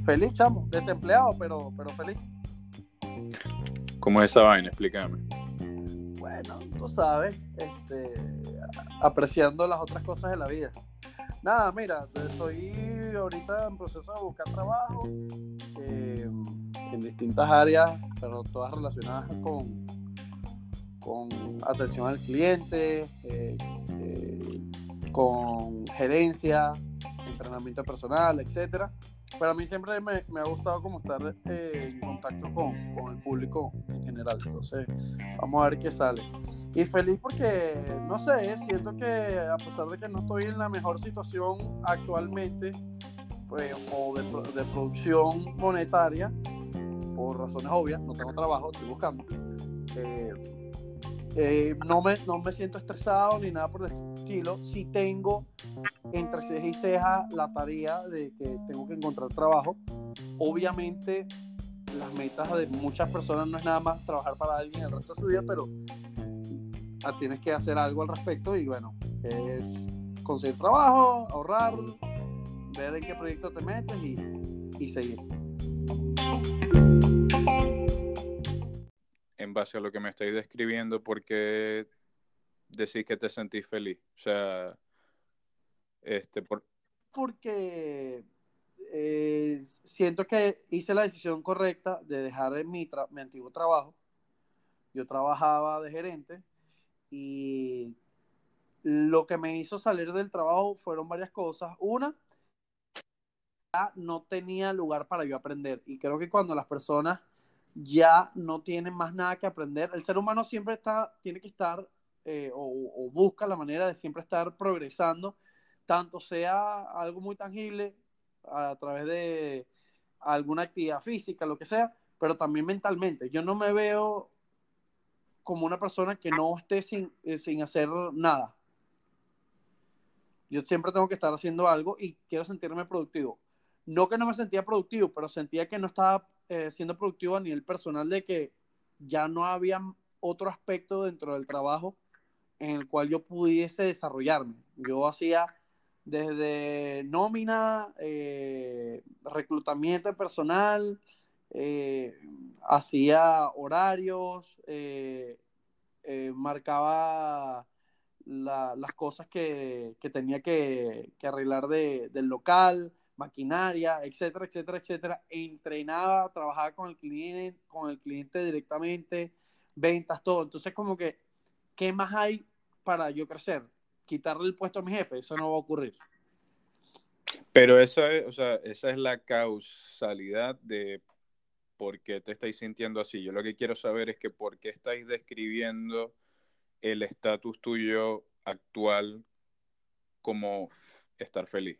feliz, chamo, desempleado, pero, pero feliz. ¿Cómo es esa vaina? Explícame. Bueno, tú sabes, este, apreciando las otras cosas de la vida. Nada, mira, estoy ahorita en proceso de buscar trabajo eh, en distintas áreas, pero todas relacionadas con, con atención al cliente, eh, eh, con gerencia, entrenamiento personal, etcétera. Pero a mí siempre me, ha gustado como estar eh, en contacto con, el público en general. Entonces, vamos a ver qué sale. Y feliz porque, no sé, siento que a pesar de que no estoy en la mejor situación actualmente, pues, o de, de producción monetaria, por razones obvias, no tengo trabajo, estoy buscando. Eh, eh, no, me, no me siento estresado ni nada por el estilo. Si tengo entre ceja y ceja la tarea de que tengo que encontrar trabajo. Obviamente, las metas de muchas personas no es nada más trabajar para alguien el resto de su vida, pero ah, tienes que hacer algo al respecto y bueno, es conseguir trabajo, ahorrar, ver en qué proyecto te metes y, y seguir. en base a lo que me estáis describiendo, ¿por qué decís que te sentís feliz? O sea, este, por... porque eh, siento que hice la decisión correcta de dejar mi, mi antiguo trabajo. Yo trabajaba de gerente y lo que me hizo salir del trabajo fueron varias cosas. Una, no tenía lugar para yo aprender. Y creo que cuando las personas ya no tienen más nada que aprender. El ser humano siempre está, tiene que estar eh, o, busca la manera de siempre estar progresando, tanto sea algo muy tangible a través de alguna actividad física, lo que sea, pero también mentalmente. Yo no me veo como una persona que no esté sin, eh, sin hacer nada. Yo siempre tengo que estar haciendo algo y quiero sentirme productivo. No que no me sentía productivo, pero sentía que no estaba eh, siendo productivo a nivel personal de que ya no había otro aspecto dentro del trabajo en el cual yo pudiese desarrollarme. Yo hacía desde nómina, eh, reclutamiento personal, eh, hacía horarios, marcaba las cosas que, tenía que, arreglar del local, maquinaria, etcétera, etcétera, etcétera. Entrenaba, trabajaba con el cliente, con el cliente directamente, ventas, todo. Entonces, como que, ¿qué más hay para yo crecer? Quitarle el puesto a mi jefe, eso no va a ocurrir. Pero esa es, o sea, esa es la causalidad de por qué te estáis sintiendo así. Yo lo que quiero saber es que por qué estáis describiendo el estatus tuyo actual como estar feliz.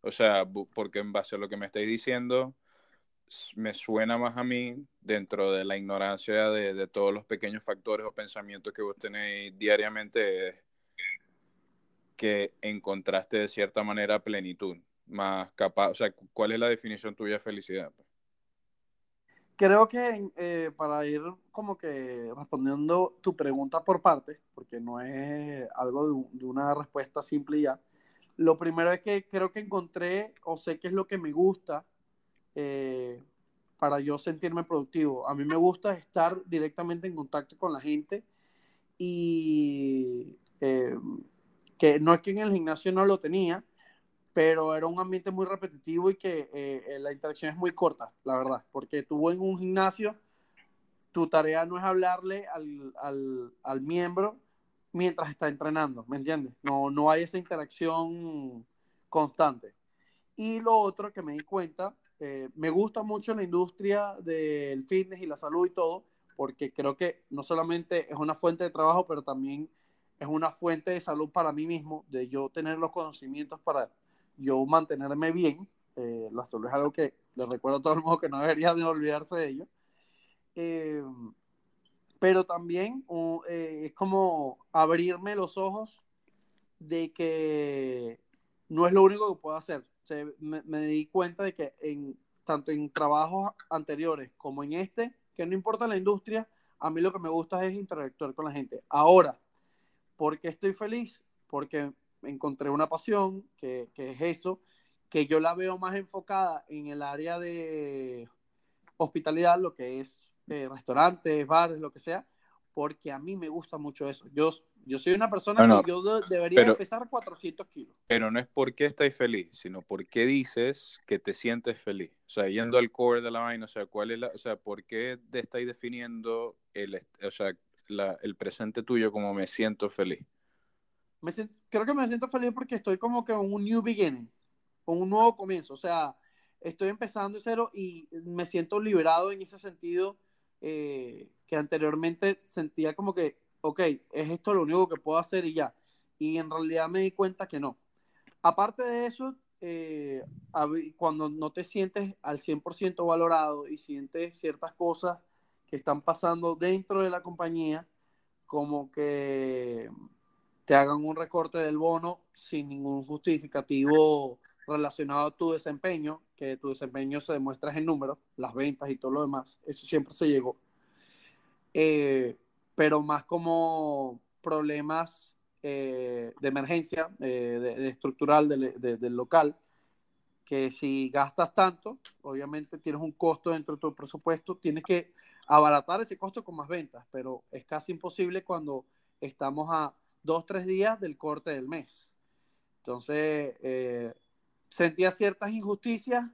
O sea, porque en base a lo que me estáis diciendo, me suena más a mí, dentro de la ignorancia de, todos los pequeños factores o pensamientos que vos tenéis diariamente, que encontraste de cierta manera plenitud, más capaz, o sea, ¿cuál es la definición tuya de felicidad? Creo que eh, para ir como que respondiendo tu pregunta por partes, porque no es algo de, de una respuesta simple ya, lo primero es que creo que encontré o sé qué es lo que me gusta eh, para yo sentirme productivo. A mí me gusta estar directamente en contacto con la gente y eh, que no es que en el gimnasio no lo tenía, pero era un ambiente muy repetitivo y que eh, la interacción es muy corta, la verdad, porque tú en un gimnasio, tu tarea no es hablarle al, al, al miembro, mientras está entrenando, ¿me entiendes? No, no hay esa interacción constante. Y lo otro que me di cuenta, eh, me gusta mucho la industria del fitness y la salud y todo, porque creo que no solamente es una fuente de trabajo, pero también es una fuente de salud para mí mismo, de yo tener los conocimientos para yo mantenerme bien. Eh, la salud es algo que le recuerdo a todo el mundo que no debería de olvidarse de ello. Eh, pero también es como abrirme los ojos de que no es lo único que puedo hacer. Me, di cuenta de que en, tanto en trabajos anteriores como en este, que no importa la industria, a mí lo que me gusta es interactuar con la gente. Ahora, ¿por qué estoy feliz? Porque encontré una pasión, que, que es eso, que yo la veo más enfocada en el área de hospitalidad, lo que es eh, restaurantes, bares, lo que sea, porque a mí me gusta mucho eso. Yo, yo soy una persona que yo debería pesar 400 kilos. Pero no es porque estáis feliz, sino porque dices que te sientes feliz. O sea, yendo al core de la vaina, o sea, ¿cuál es la, o sea, ¿por qué te estáis definiendo el, o sea, el presente tuyo como me siento feliz? Me creo que me siento feliz porque estoy como que en un new beginning, un nuevo comienzo. O sea, estoy empezando de cero y me siento liberado en ese sentido eh, que anteriormente sentía como que, ok, es esto lo único que puedo hacer y ya. Y en realidad me di cuenta que no. Aparte de eso, eh, cuando no te sientes al 100% valorado y sientes ciertas cosas que están pasando dentro de la compañía, como que te hagan un recorte del bono sin ningún justificativo relacionado a tu desempeño, que tu desempeño se demuestra en números, las ventas y todo lo demás, eso siempre se llegó. Eh, pero más como problemas eh, de emergencia, eh, de, estructural del local, que si gastas tanto, obviamente tienes un costo dentro de tu presupuesto, tienes que abaratar ese costo con más ventas, pero es casi imposible cuando estamos a dos, tres días del corte del mes. Entonces, sentía ciertas injusticias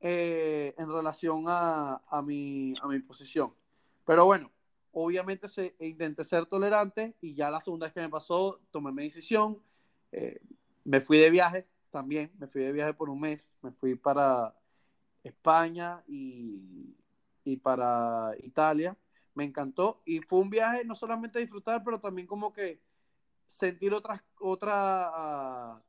eh, en relación a, mi, a mi posición. Pero bueno, obviamente se, intenté ser tolerante y ya la segunda vez que me pasó, tomé mi decisión, eh, me fui de viaje también, me fui de viaje por un mes, me fui para España y, y para Italia, me encantó y fue un viaje no solamente disfrutar, pero también como que sentir otras, otra,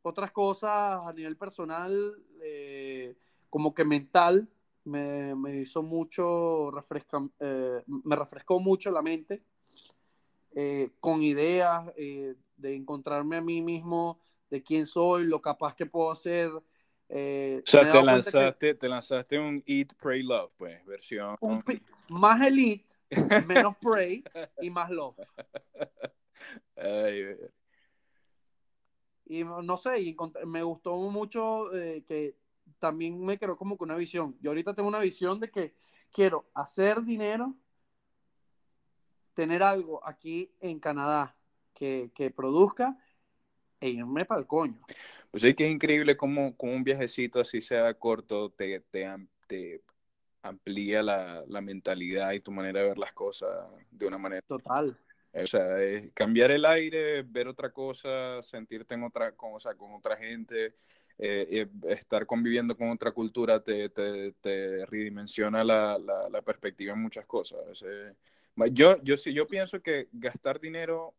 otras cosas a nivel personal, eh, como que mental, me, hizo mucho, refresca, eh, me refrescó mucho la mente, eh, con ideas de encontrarme a mí mismo, de quién soy, lo capaz que puedo hacer. o sea, te lanzaste, te lanzaste un Eat, Pray, Love, pues, versión. más Elite, menos Pray y más Love. Ay, y no sé, y me gustó mucho eh, que también me creó como que una visión. Yo ahorita tengo una visión de que quiero hacer dinero, tener algo aquí en Canadá que, que produzca e irme para el coño. Pues es que es increíble cómo, un viajecito así sea corto te, te, te amplía la, la, mentalidad y tu manera de ver las cosas de una manera. Total. O sea, cambiar el aire, ver otra cosa, sentirte en otra cosa, con otra gente, eh, estar conviviendo con otra cultura te, te, te redimensiona la, la, perspectiva en muchas cosas. yo, yo sí, yo pienso que gastar dinero, o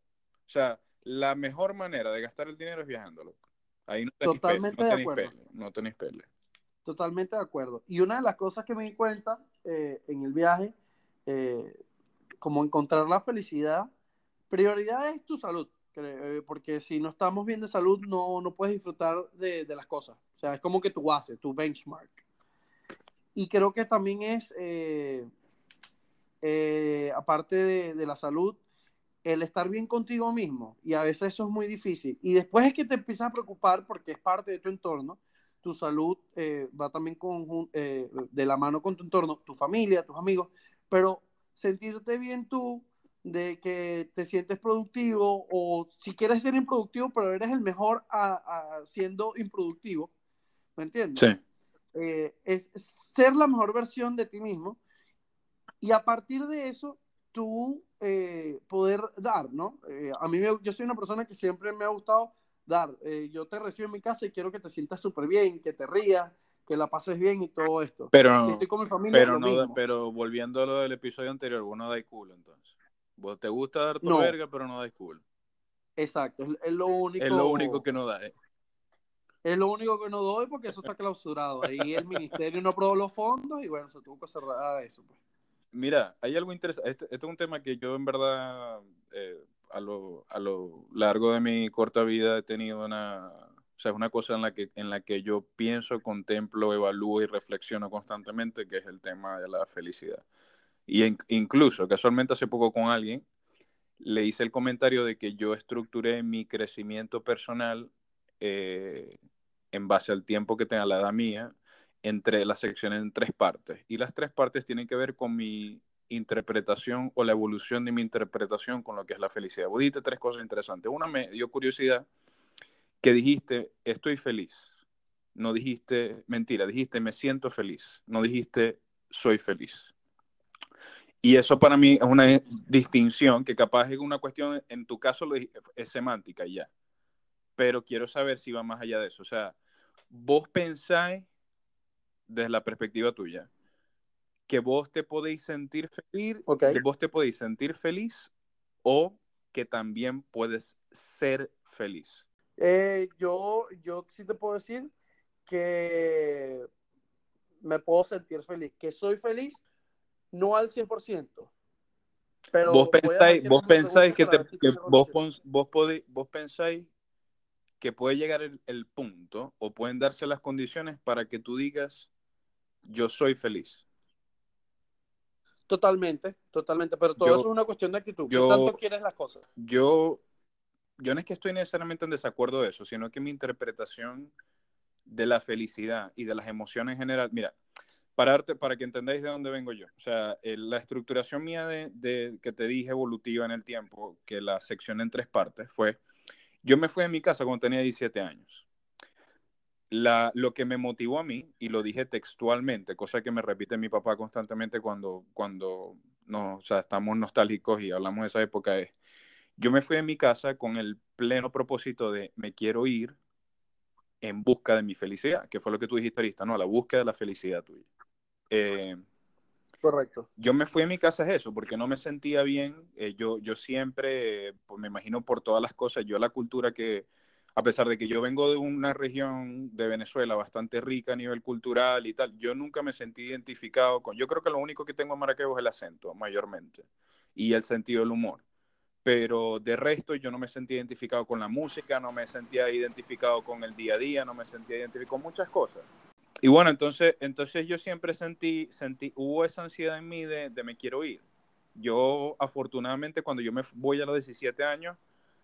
sea, la mejor manera de gastar el dinero es viajándolo. Ahí no Totalmente de acuerdo. no tenéis pele. Totalmente de acuerdo. Y una de las cosas que me di cuenta eh, en el viaje, eh, como encontrar la felicidad prioridad es tu salud, porque si no estamos bien de salud, no, no puedes disfrutar de, de, las cosas. O sea, es como que tu base, tu benchmark. Y creo que también es, eh, eh, aparte de, de, la salud, el estar bien contigo mismo. Y a veces eso es muy difícil. Y después es que te empiezas a preocupar porque es parte de tu entorno. Tu salud va también con, de la mano con tu entorno, tu familia, tus amigos. Pero sentirte bien tú de que te sientes productivo o si quieres ser improductivo, pero eres el mejor a, siendo improductivo, ¿me entiendes? Sí. Eh, es ser la mejor versión de ti mismo y a partir de eso tú eh, poder dar, ¿no? Eh, a mí yo soy una persona que siempre me ha gustado dar. yo te recibo en mi casa y quiero que te sientas súper bien, que te rías, que la pases bien y todo esto. Pero, estoy con mi familia, pero, no, pero volviendo a lo del episodio anterior, uno da culo entonces. Vos te gusta dar tu verga, pero no da cool. Exacto, es, lo único. Es lo único que no da. Eh. Es lo único que no doy porque eso está clausurado. Ahí el ministerio no aprobó los fondos y bueno, se tuvo que cerrar eso. Pues. Mira, hay algo interesante. Este, este, es un tema que yo en verdad eh, a, lo, a lo largo de mi corta vida he tenido una, o sea, es una cosa en la que, en la que yo pienso, contemplo, evalúo y reflexiono constantemente, que es el tema de la felicidad. Y incluso, casualmente hace poco con alguien, le hice el comentario de que yo estructuré mi crecimiento personal eh, en base al tiempo que tenga la edad mía, entre las secciones en tres partes. Y las tres partes tienen que ver con mi interpretación o la evolución de mi interpretación con lo que es la felicidad. Vos dijiste tres cosas interesantes. Una me dio curiosidad que dijiste, estoy feliz. No dijiste, mentira, dijiste, me siento feliz. No dijiste, soy feliz. Y eso para mí es una distinción que capaz es una cuestión, en tu caso es semántica ya. Pero quiero saber si va más allá de eso. O sea, vos pensáis desde la perspectiva tuya que vos te podéis sentir feliz, que vos te podéis sentir feliz o que también puedes ser feliz. Eh, yo, yo sí te puedo decir que me puedo sentir feliz, que soy feliz, no al 100%. Pero vos pensáis, vos pensáis que, vos, vos, podéis, vos pensáis que puede llegar el, el, punto o pueden darse las condiciones para que tú digas yo soy feliz. Totalmente, totalmente, pero todo eso es una cuestión de actitud. ¿Qué tanto quieres las cosas? Yo, yo no es que estoy necesariamente en desacuerdo de eso, sino que mi interpretación de la felicidad y de las emociones en general, mira, para, para que entendáis de dónde vengo yo, o sea, la estructuración mía de, que te dije evolutiva en el tiempo, que la sección en tres partes, fue, yo me fui de mi casa cuando tenía 17 años lo que me motivó a mí, y lo dije textualmente, cosa que me repite mi papá constantemente cuando, cuando no, estamos nostálgicos y hablamos de esa época, es, yo me fui de mi casa con el pleno propósito de me quiero ir en busca de mi felicidad, que fue lo que tú dijiste ahorita, ¿no? La búsqueda de la felicidad tuya. Eh, Correcto. Yo me fui de mi casa es eso, porque no me sentía bien. Eh, yo, yo siempre, pues me imagino por todas las cosas, yo la cultura que, a pesar de que yo vengo de una región de Venezuela bastante rica a nivel cultural y tal, yo nunca me sentí identificado con, yo creo que lo único que tengo en Maracaibo es el acento, mayormente, y el sentido del humor. Pero de resto yo no me sentí identificado con la música, no me sentía identificado con el día a día, no me sentía identificado con muchas cosas. Y bueno, entonces, entonces yo siempre sentí, sentí, hubo esa ansiedad en mí de, de me quiero ir. Yo afortunadamente cuando yo me voy a los 17 años,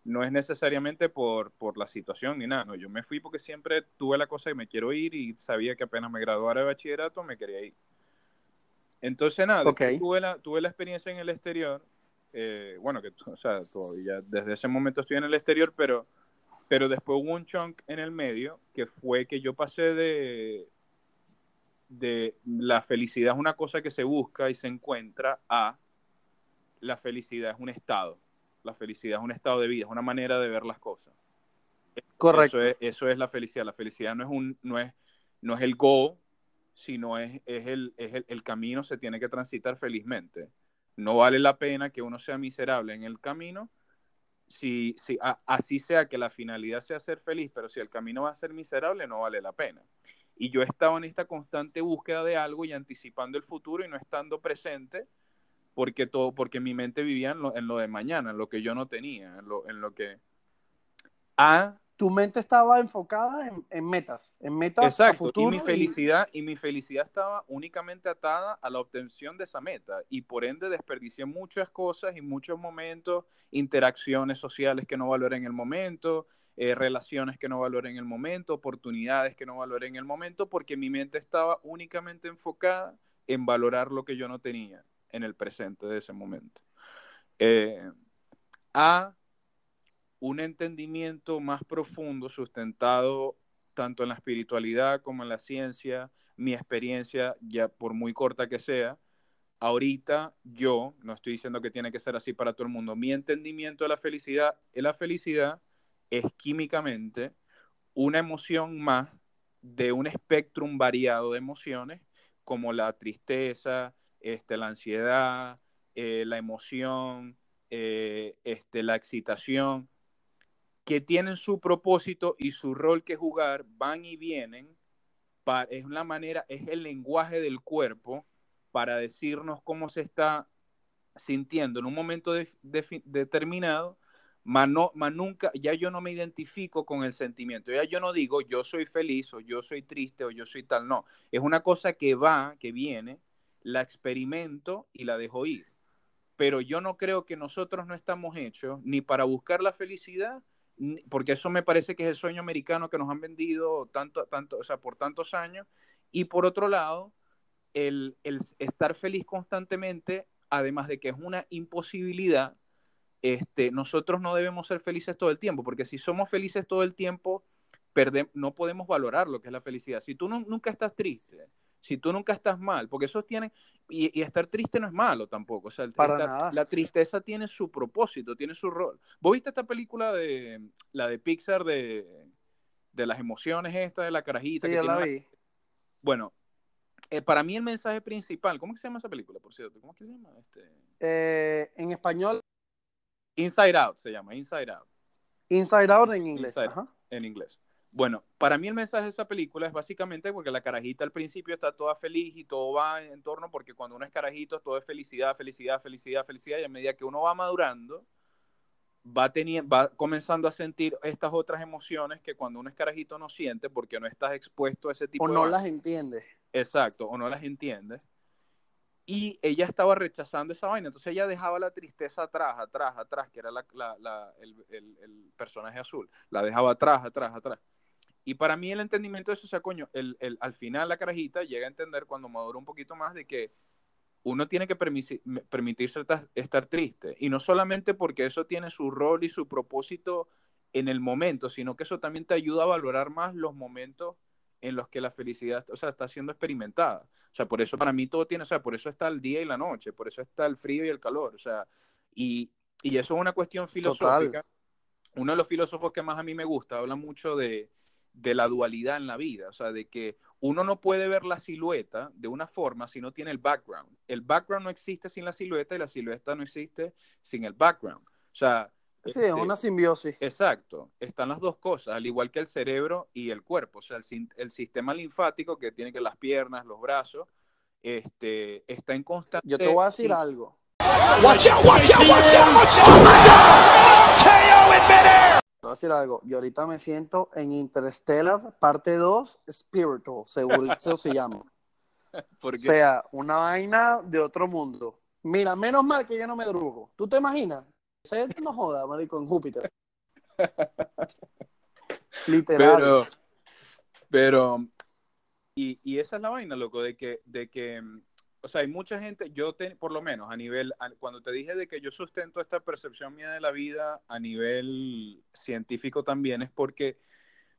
no es necesariamente por, por la situación ni nada, no, yo me fui porque siempre tuve la cosa de me quiero ir y sabía que apenas me graduara de bachillerato me quería ir. Entonces nada, tuve, la, tuve la experiencia en el exterior, eh, bueno, que o sea, todavía desde ese momento estoy en el exterior, pero, pero después hubo un chunk en el medio que fue que yo pasé de, de la felicidad es una cosa que se busca y se encuentra a la felicidad es un estado la felicidad es un estado de vida, es una manera de ver las cosas. Correcto. Eso es, la felicidad. La felicidad no es, un, no es, no es el go, sino es, es, el, es el, camino, se tiene que transitar felizmente. No vale la pena que uno sea miserable en el camino, si, si así sea que la finalidad sea ser feliz, pero si el camino va a ser miserable, no vale la pena. Y yo he estado en esta constante búsqueda de algo y anticipando el futuro y no estando presente porque todo, porque mi mente vivía en lo, en lo de mañana, en lo que yo no tenía, en lo, en lo que a tu mente estaba enfocada en, en metas, en metas Exacto, y mi felicidad y... mi felicidad estaba únicamente atada a la obtención de esa meta y por ende desperdicié muchas cosas y muchos momentos, interacciones sociales que no valoré en el momento, eh, relaciones que no valoré en el momento, oportunidades que no valoré en el momento porque mi mente estaba únicamente enfocada en valorar lo que yo no tenía en el presente de ese momento. Eh, a un entendimiento más profundo, sustentado tanto en la espiritualidad como en la ciencia, mi experiencia, ya por muy corta que sea, ahorita yo, no estoy diciendo que tiene que ser así para todo el mundo, mi entendimiento de la felicidad, la felicidad es químicamente una emoción más de un espectro variado de emociones como la tristeza, este, la ansiedad, eh, la emoción, eh, este, la excitación, que tienen su propósito y su rol que jugar, van y vienen, es una manera, es el lenguaje del cuerpo para decirnos cómo se está sintiendo en un momento determinado, mas, no, nunca, ya yo no me identifico con el sentimiento, ya yo no digo yo soy feliz o yo soy triste o yo soy tal, no, es una cosa que va, que viene, la experimento y la dejo ir. Pero yo no creo que nosotros no estamos hechos ni para buscar la felicidad, porque eso me parece que es el sueño americano que nos han vendido tanto, tanto, o sea, por tantos años. Y por otro lado, el, el estar feliz constantemente, además de que es una imposibilidad, este, nosotros no debemos ser felices todo el tiempo, porque si somos felices todo el tiempo, no podemos valorar lo que es la felicidad. Si tú nunca estás triste, si tú nunca estás mal, porque eso tiene, y, estar triste no es malo tampoco, o sea, la tristeza tiene su propósito, tiene su rol. ¿Vos viste esta película de, la de Pixar de, de las emociones esta de la carajita? Sí, ya la vi. Bueno, eh, para mí el mensaje principal, ¿cómo que se llama esa película, por cierto? ¿Cómo que se llama? Este... Eh, en español. Inside Out se llama, Inside Out. Inside Out en inglés. En inglés. Bueno, para mí el mensaje de esa película es básicamente porque la carajita al principio está toda feliz y todo va en torno, porque cuando uno es carajito todo es felicidad, felicidad, felicidad, felicidad, y a medida que uno va madurando, va, teniendo, va comenzando a sentir estas otras emociones que cuando uno es carajito no siente porque no estás expuesto a ese tipo de... O no las entiendes. Exacto, o no las entiendes. Y ella estaba rechazando esa vaina, entonces ella dejaba la tristeza atrás, atrás, atrás, que era el, el personaje azul, la dejaba atrás, atrás, atrás. Y para mí el entendimiento de eso, o sea, coño, el, al final la carajita llega a entender cuando madura un poquito más de que uno tiene que permitirse estar triste. Y no solamente porque eso tiene su rol y su propósito en el momento, sino que eso también te ayuda a valorar más los momentos en los que la felicidad, o sea, está siendo experimentada. O sea, por eso para mí todo tiene, o sea, por eso está el día y la noche, por eso está el frío y el calor, o sea, y, y eso es una cuestión filosófica. Uno de los filósofos que más a mí me gusta habla mucho de, de la dualidad en la vida, o sea, de que uno no puede ver la silueta de una forma si no tiene el background. El background no existe sin la silueta y la silueta no existe sin el background. O sea, sí, es este, una simbiosis. Exacto, están las dos cosas, al igual que el cerebro y el cuerpo, o sea, el, sistema linfático que tiene que las piernas, los brazos, este, está en constante. Yo te voy a decir algo. Te voy a decir algo. Yo ahorita me siento en Interstellar, parte 2, Spiritual, seguro eso se llama. O sea, una vaina de otro mundo. Mira, menos mal que yo no me drogo. ¿Tú te imaginas? Se no joda, marico, en Júpiter. Literal. Pero, pero y, y, esa es la vaina, loco, de que, de que o sea, hay mucha gente, yo por lo menos a nivel, cuando te dije de que yo sustento esta percepción mía de la vida a nivel científico también, es porque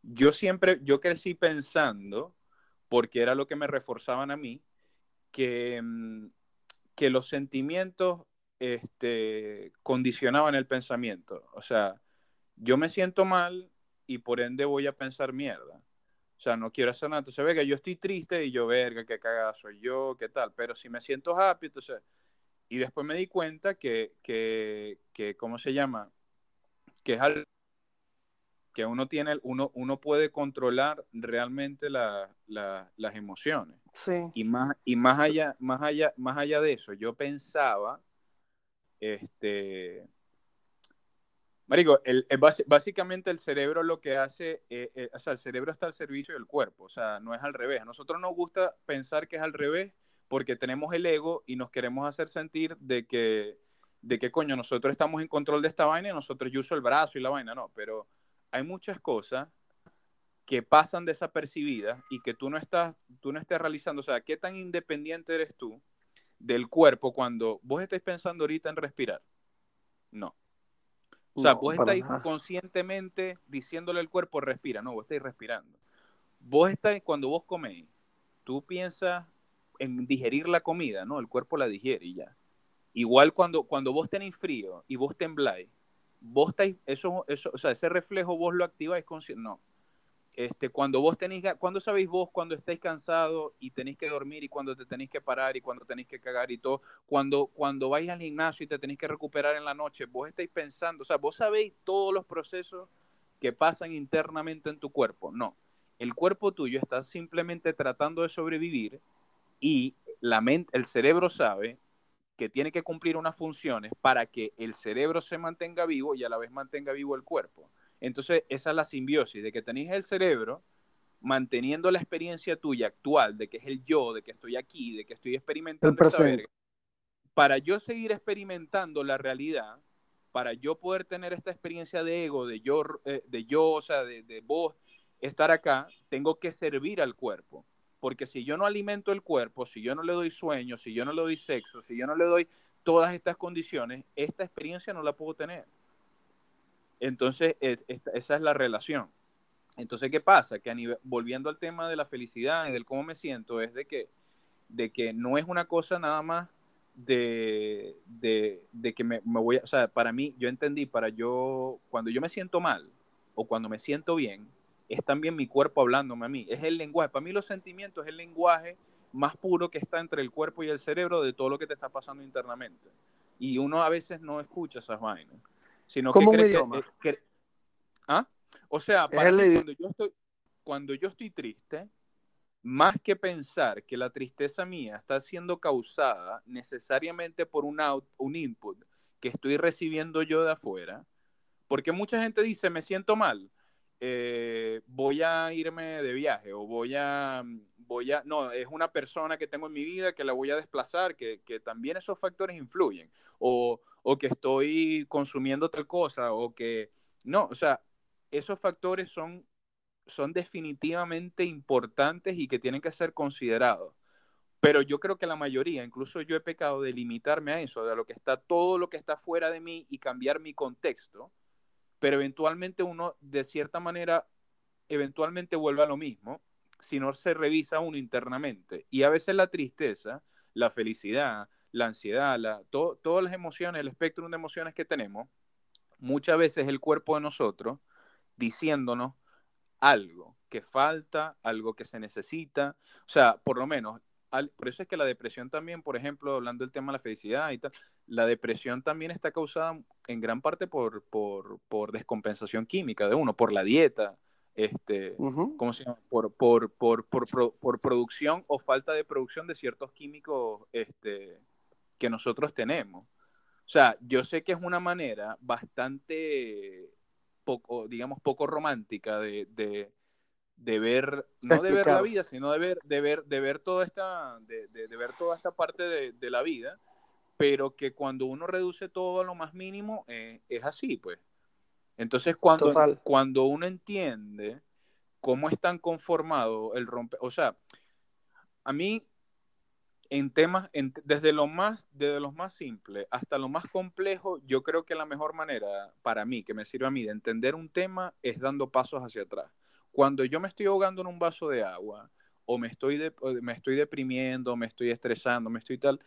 yo siempre, yo crecí pensando, porque era lo que me reforzaban a mí, que, que los sentimientos este, condicionaban el pensamiento. O sea, yo me siento mal y por ende voy a pensar mierda. O sea, no quiero hacer nada. Entonces, venga, yo estoy triste y yo, verga, qué cagada soy yo, qué tal. Pero si me siento happy, entonces... Y después me di cuenta que, que, que ¿cómo se llama? Que es algo que uno tiene, uno, uno puede controlar realmente la, las emociones. Sí. Y más, y más allá, más allá, más allá de eso, yo pensaba, este, Marico, el, básicamente el cerebro lo que hace, eh, eh, o sea, el cerebro está al servicio del cuerpo, o sea, no es al revés. Nosotros nos gusta pensar que es al revés porque tenemos el ego y nos queremos hacer sentir de que, de que coño, nosotros estamos en control de esta vaina y nosotros yo el brazo y la vaina, no, pero hay muchas cosas que pasan desapercibidas y que tú no estás, tú no estás realizando, o sea, ¿qué tan independiente eres tú del cuerpo cuando vos estés pensando ahorita en respirar? No o sea, vos estáis conscientemente diciéndole al cuerpo, respira, no, vos estáis respirando. Vos estáis, cuando vos coméis, tú piensas en digerir la comida, ¿no? El cuerpo la digiere y ya. Igual cuando, cuando vos tenéis frío y vos tembláis, vos estáis, eso, eso, o sea, ese reflejo vos lo activáis consciente, no, este, cuando vos tenéis, cuando sabéis vos cuando estáis cansados y tenéis que dormir y cuando te tenéis que parar y cuando tenéis que cagar y todo, cuando, cuando vais al gimnasio y te tenéis que recuperar en la noche, vos estáis pensando, o sea, vos sabéis todos los procesos que pasan internamente en tu cuerpo. No, el cuerpo tuyo está simplemente tratando de sobrevivir y la mente, el cerebro sabe que tiene que cumplir unas funciones para que el cerebro se mantenga vivo y a la vez mantenga vivo el cuerpo. Entonces, esa es la simbiosis, de que tenéis el cerebro manteniendo la experiencia tuya actual, de que es el yo, de que estoy aquí, de que estoy experimentando el presente. Para yo seguir experimentando la realidad, para yo poder tener esta experiencia de ego, de yo, eh, de yo o sea, de, de vos estar acá, tengo que servir al cuerpo. Porque si yo no alimento el cuerpo, si yo no le doy sueño, si yo no le doy sexo, si yo no le doy todas estas condiciones, esta experiencia no la puedo tener. Entonces, esa es la relación. Entonces, ¿qué pasa? Que a nivel, volviendo al tema de la felicidad y del cómo me siento, es de que, de que no es una cosa nada más de, de, que me, me, voy a, o sea, para mí, yo entendí, para yo, cuando yo me siento mal o cuando me siento bien, es también mi cuerpo hablándome a mí, es el lenguaje, para mí los sentimientos es el lenguaje más puro que está entre el cuerpo y el cerebro de todo lo que te está pasando internamente. Y uno a veces no escucha esas vainas, sino que, cree ¿Ah? O sea, cuando, yo estoy, cuando yo estoy triste, más que pensar que la tristeza mía está siendo causada necesariamente por un, un input que estoy recibiendo yo de afuera, porque mucha gente dice, me siento mal, eh, voy a irme de viaje o voy a, voy a, no, es una persona que tengo en mi vida que la voy a desplazar, que, que también esos factores influyen, o, o que estoy consumiendo tal cosa, o que, no, o sea, esos factores son son definitivamente importantes y que tienen que ser considerados. Pero yo creo que la mayoría, incluso yo he pecado de limitarme a eso, de lo que está todo lo que está fuera de mí y cambiar mi contexto, pero eventualmente uno, de cierta manera, eventualmente vuelve a lo mismo si no se revisa uno internamente. Y a veces la tristeza, la felicidad, la ansiedad, la, todas las emociones, el espectro de emociones que tenemos, muchas veces el cuerpo de nosotros diciéndonos, algo que falta, algo que se necesita. O sea, por lo menos, por eso es que la depresión también, por ejemplo, hablando del tema de la felicidad y tal, la depresión también está causada en gran parte por, por, descompensación química de uno, por la dieta, este, ¿cómo se llama? Por, por, por, por, producción o falta de producción de ciertos químicos este, que nosotros tenemos. O sea, yo sé que es una manera bastante poco, digamos, poco romántica de, de, de ver, no de ver la vida, sino de ver, de ver, de ver toda esta, de, de ver toda esta parte de, la vida, pero que cuando uno reduce todo a lo más mínimo, eh, es así, pues. Entonces, cuando, cuando uno entiende cómo están conformados el rompe, o sea, a mí en temas, desde, lo más, desde los más simples hasta lo más complejo, yo creo que la mejor manera para mí, que me sirve a mí de entender un tema, es dando pasos hacia atrás. Cuando yo me estoy ahogando en un vaso de agua, o me estoy, me estoy deprimiendo, me estoy estresando, me estoy tal,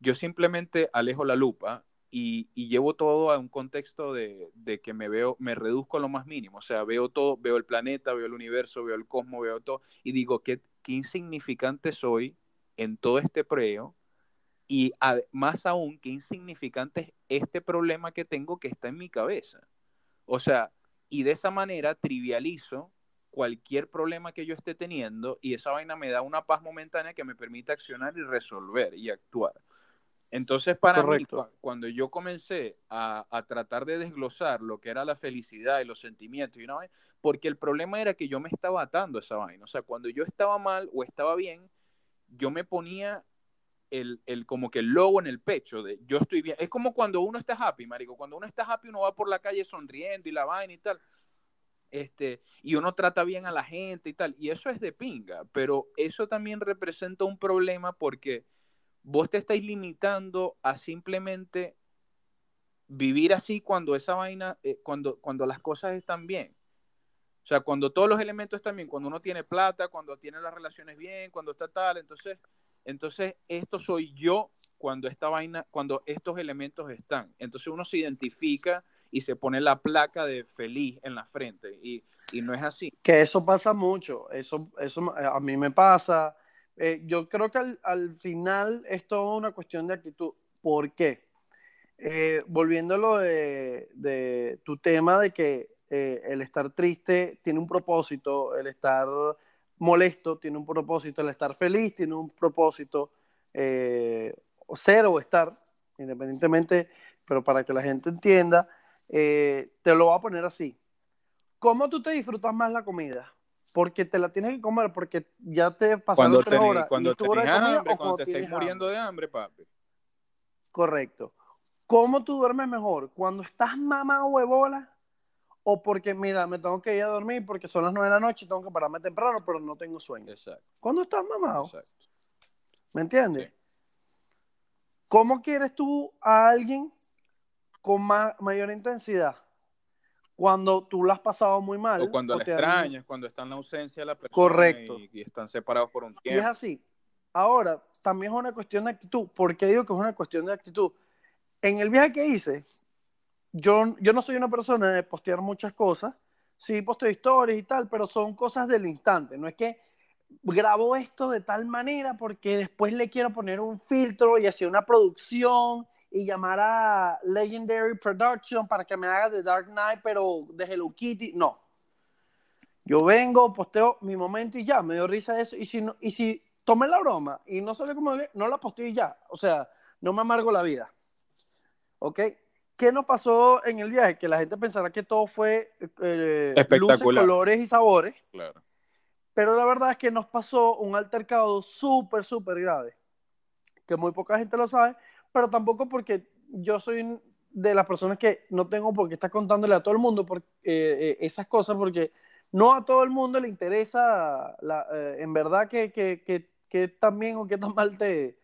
yo simplemente alejo la lupa y, llevo todo a un contexto de, que me veo, me reduzco a lo más mínimo. O sea, veo todo, veo el planeta, veo el universo, veo el cosmos, veo todo, y digo, qué, qué insignificante soy en todo este preo y más aún qué insignificante es este problema que tengo que está en mi cabeza. O sea, y de esa manera trivializo cualquier problema que yo esté teniendo y esa vaina me da una paz momentánea que me permite accionar y resolver y actuar. Entonces, para mí, cuando yo comencé a, a, tratar de desglosar lo que era la felicidad y los sentimientos, y una porque el problema era que yo me estaba atando a esa vaina. O sea, cuando yo estaba mal o estaba bien, yo me ponía el, el, como que el logo en el pecho de yo estoy bien. Es como cuando uno está happy, marico. Cuando uno está happy, uno va por la calle sonriendo y la vaina y tal. Este, y uno trata bien a la gente y tal. Y eso es de pinga. Pero eso también representa un problema porque vos te estáis limitando a simplemente vivir así cuando esa vaina, eh, cuando, cuando las cosas están bien. O sea, cuando todos los elementos están bien, cuando uno tiene plata, cuando tiene las relaciones bien, cuando está tal, entonces, entonces esto soy yo cuando esta vaina, cuando estos elementos están. Entonces uno se identifica y se pone la placa de feliz en la frente y, y no es así. Que eso pasa mucho, eso, eso a mí me pasa. Eh, yo creo que al, al, final es toda una cuestión de actitud. ¿Por qué? Eh, volviendo a lo de, tu tema de que eh, el estar triste tiene un propósito, el estar molesto tiene un propósito, el estar feliz tiene un propósito, eh, ser o estar, independientemente, pero para que la gente entienda, te lo voy a poner así. ¿Cómo tú te disfrutas más la comida? Porque te la tienes que comer, porque ya te pasaron tres horas. Cuando te hambre, cuando te estás muriendo de hambre, papi. Correcto. ¿Cómo tú duermes mejor? ¿Cuando estás mamado huevola? ¿O porque, mira, me tengo que ir a dormir porque son las nueve de la noche y tengo que pararme temprano, pero no tengo sueño? Exacto. ¿Cuándo estás mamado? Exacto. ¿Me entiendes? Sí. ¿Cómo quieres tú a alguien con ma- mayor intensidad? Cuando tú la has pasado muy mal. O cuando la te han- extrañas, cuando está en la ausencia de la persona Correcto. Y, y están separados por un Y es tiempo. así. Ahora, también es una cuestión de actitud. ¿Por qué digo que es una cuestión de actitud? En el viaje que hice, yo, yo no soy una persona de postear muchas cosas. Sí, posteo historias y tal, pero son cosas del instante. No es que grabo esto de tal manera porque después le quiero poner un filtro y hacer una producción y llamar a Legendary Production para que me haga The Dark Knight, pero de Hello Kitty. No. Yo vengo, posteo mi momento y ya, me dio risa eso. Y si, no, y si tomé la broma y no salió como no la posteo y ya. O sea, no me amargo la vida. ¿Ok? ¿Qué nos pasó en el viaje? Que la gente pensará que todo fue eh, luces, colores y sabores. Claro. Pero la verdad es que nos pasó un altercado súper, súper grave. Que muy poca gente lo sabe, pero tampoco porque yo soy de las personas que no tengo por qué estar contándole a todo el mundo por, eh, eh, esas cosas, porque no a todo el mundo le interesa la, eh, en verdad que, que, que, que tan bien o que tan mal te,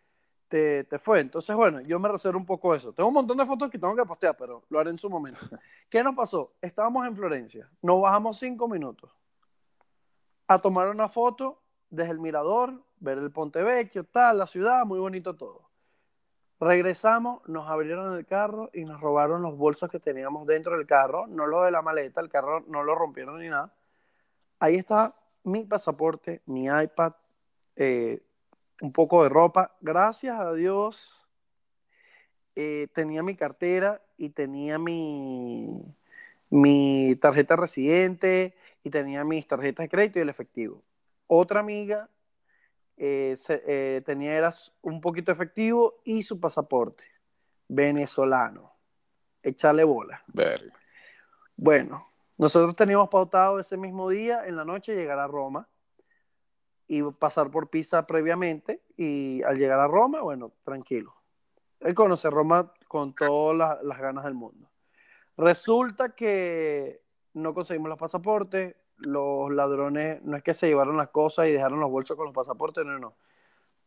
te, te, fue. Entonces, bueno, yo me reservo un poco eso. Tengo un montón de fotos que tengo que postear, pero lo haré en su momento. ¿Qué nos pasó? Estábamos en Florencia, nos bajamos cinco minutos a tomar una foto desde el mirador, ver el Ponte Vecchio, tal, la ciudad, muy bonito todo. Regresamos, nos abrieron el carro y nos robaron los bolsos que teníamos dentro del carro, no lo de la maleta, el carro no lo rompieron ni nada. Ahí está mi pasaporte, mi iPad, eh, un poco de ropa. Gracias a Dios eh, tenía mi cartera y tenía mi, mi tarjeta residente y tenía mis tarjetas de crédito y el efectivo. Otra amiga eh, se, eh, tenía era un poquito efectivo y su pasaporte venezolano. Echarle bola. Verga. Bueno, nosotros teníamos pautado ese mismo día en la noche llegar a Roma y pasar por Pisa previamente y al llegar a Roma, bueno, tranquilo. Él conoce Roma con todas las, las ganas del mundo. Resulta que no conseguimos los pasaportes, los ladrones no es que se llevaron las cosas y dejaron los bolsos con los pasaportes, no, no.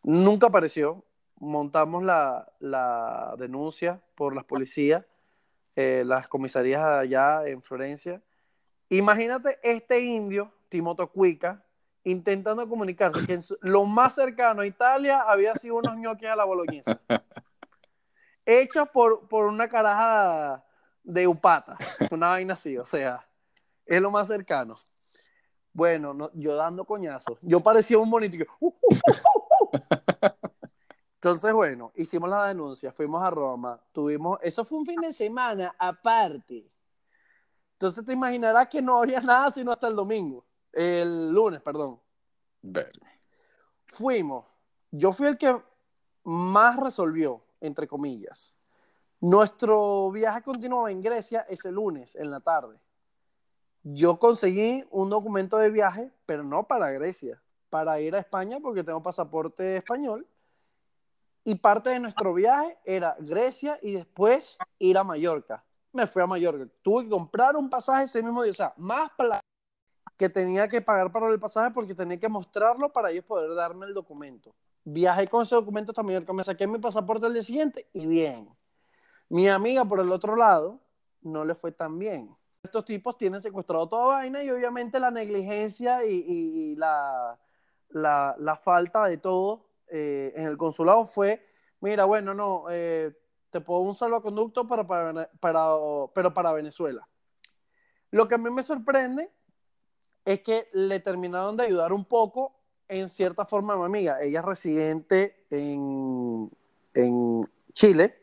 Nunca apareció. Montamos la, la denuncia por las policías, eh, las comisarías allá en Florencia. Imagínate este indio, Timoto Cuica, intentando comunicarse que en su, lo más cercano a Italia había sido unos ñoquis a la boloñesa. hechos por, por una caraja de upata, una vaina así, o sea, es lo más cercano. Bueno, no, yo dando coñazos. Yo parecía un bonito. Uh, uh, uh, Entonces, bueno, hicimos la denuncia, fuimos a Roma, tuvimos, eso fue un fin de semana aparte. Entonces te imaginarás que no había nada sino hasta el domingo, el lunes, perdón. Verga. Fuimos, yo fui el que más resolvió, entre comillas. Nuestro viaje continuaba en Grecia ese lunes, en la tarde yo conseguí un documento de viaje, pero no para Grecia, para ir a España porque tengo pasaporte español. Y parte de nuestro viaje era Grecia y después ir a Mallorca. Me fui a Mallorca. Tuve que comprar un pasaje ese mismo día, o sea, más plata que tenía que pagar para el pasaje porque tenía que mostrarlo para ellos poder darme el documento. Viajé con ese documento hasta Mallorca, me saqué mi pasaporte el día siguiente y bien. Mi amiga por el otro lado no le fue tan bien estos tipos tienen secuestrado toda vaina y obviamente la negligencia y, la, la, falta de todo eh, en el consulado fue, mira, bueno, no, eh, te puedo un salvoconducto para, para, pero para Venezuela. Lo que a mí me sorprende es que le terminaron de ayudar un poco en cierta forma a mi amiga. Ella es residente en, en Chile.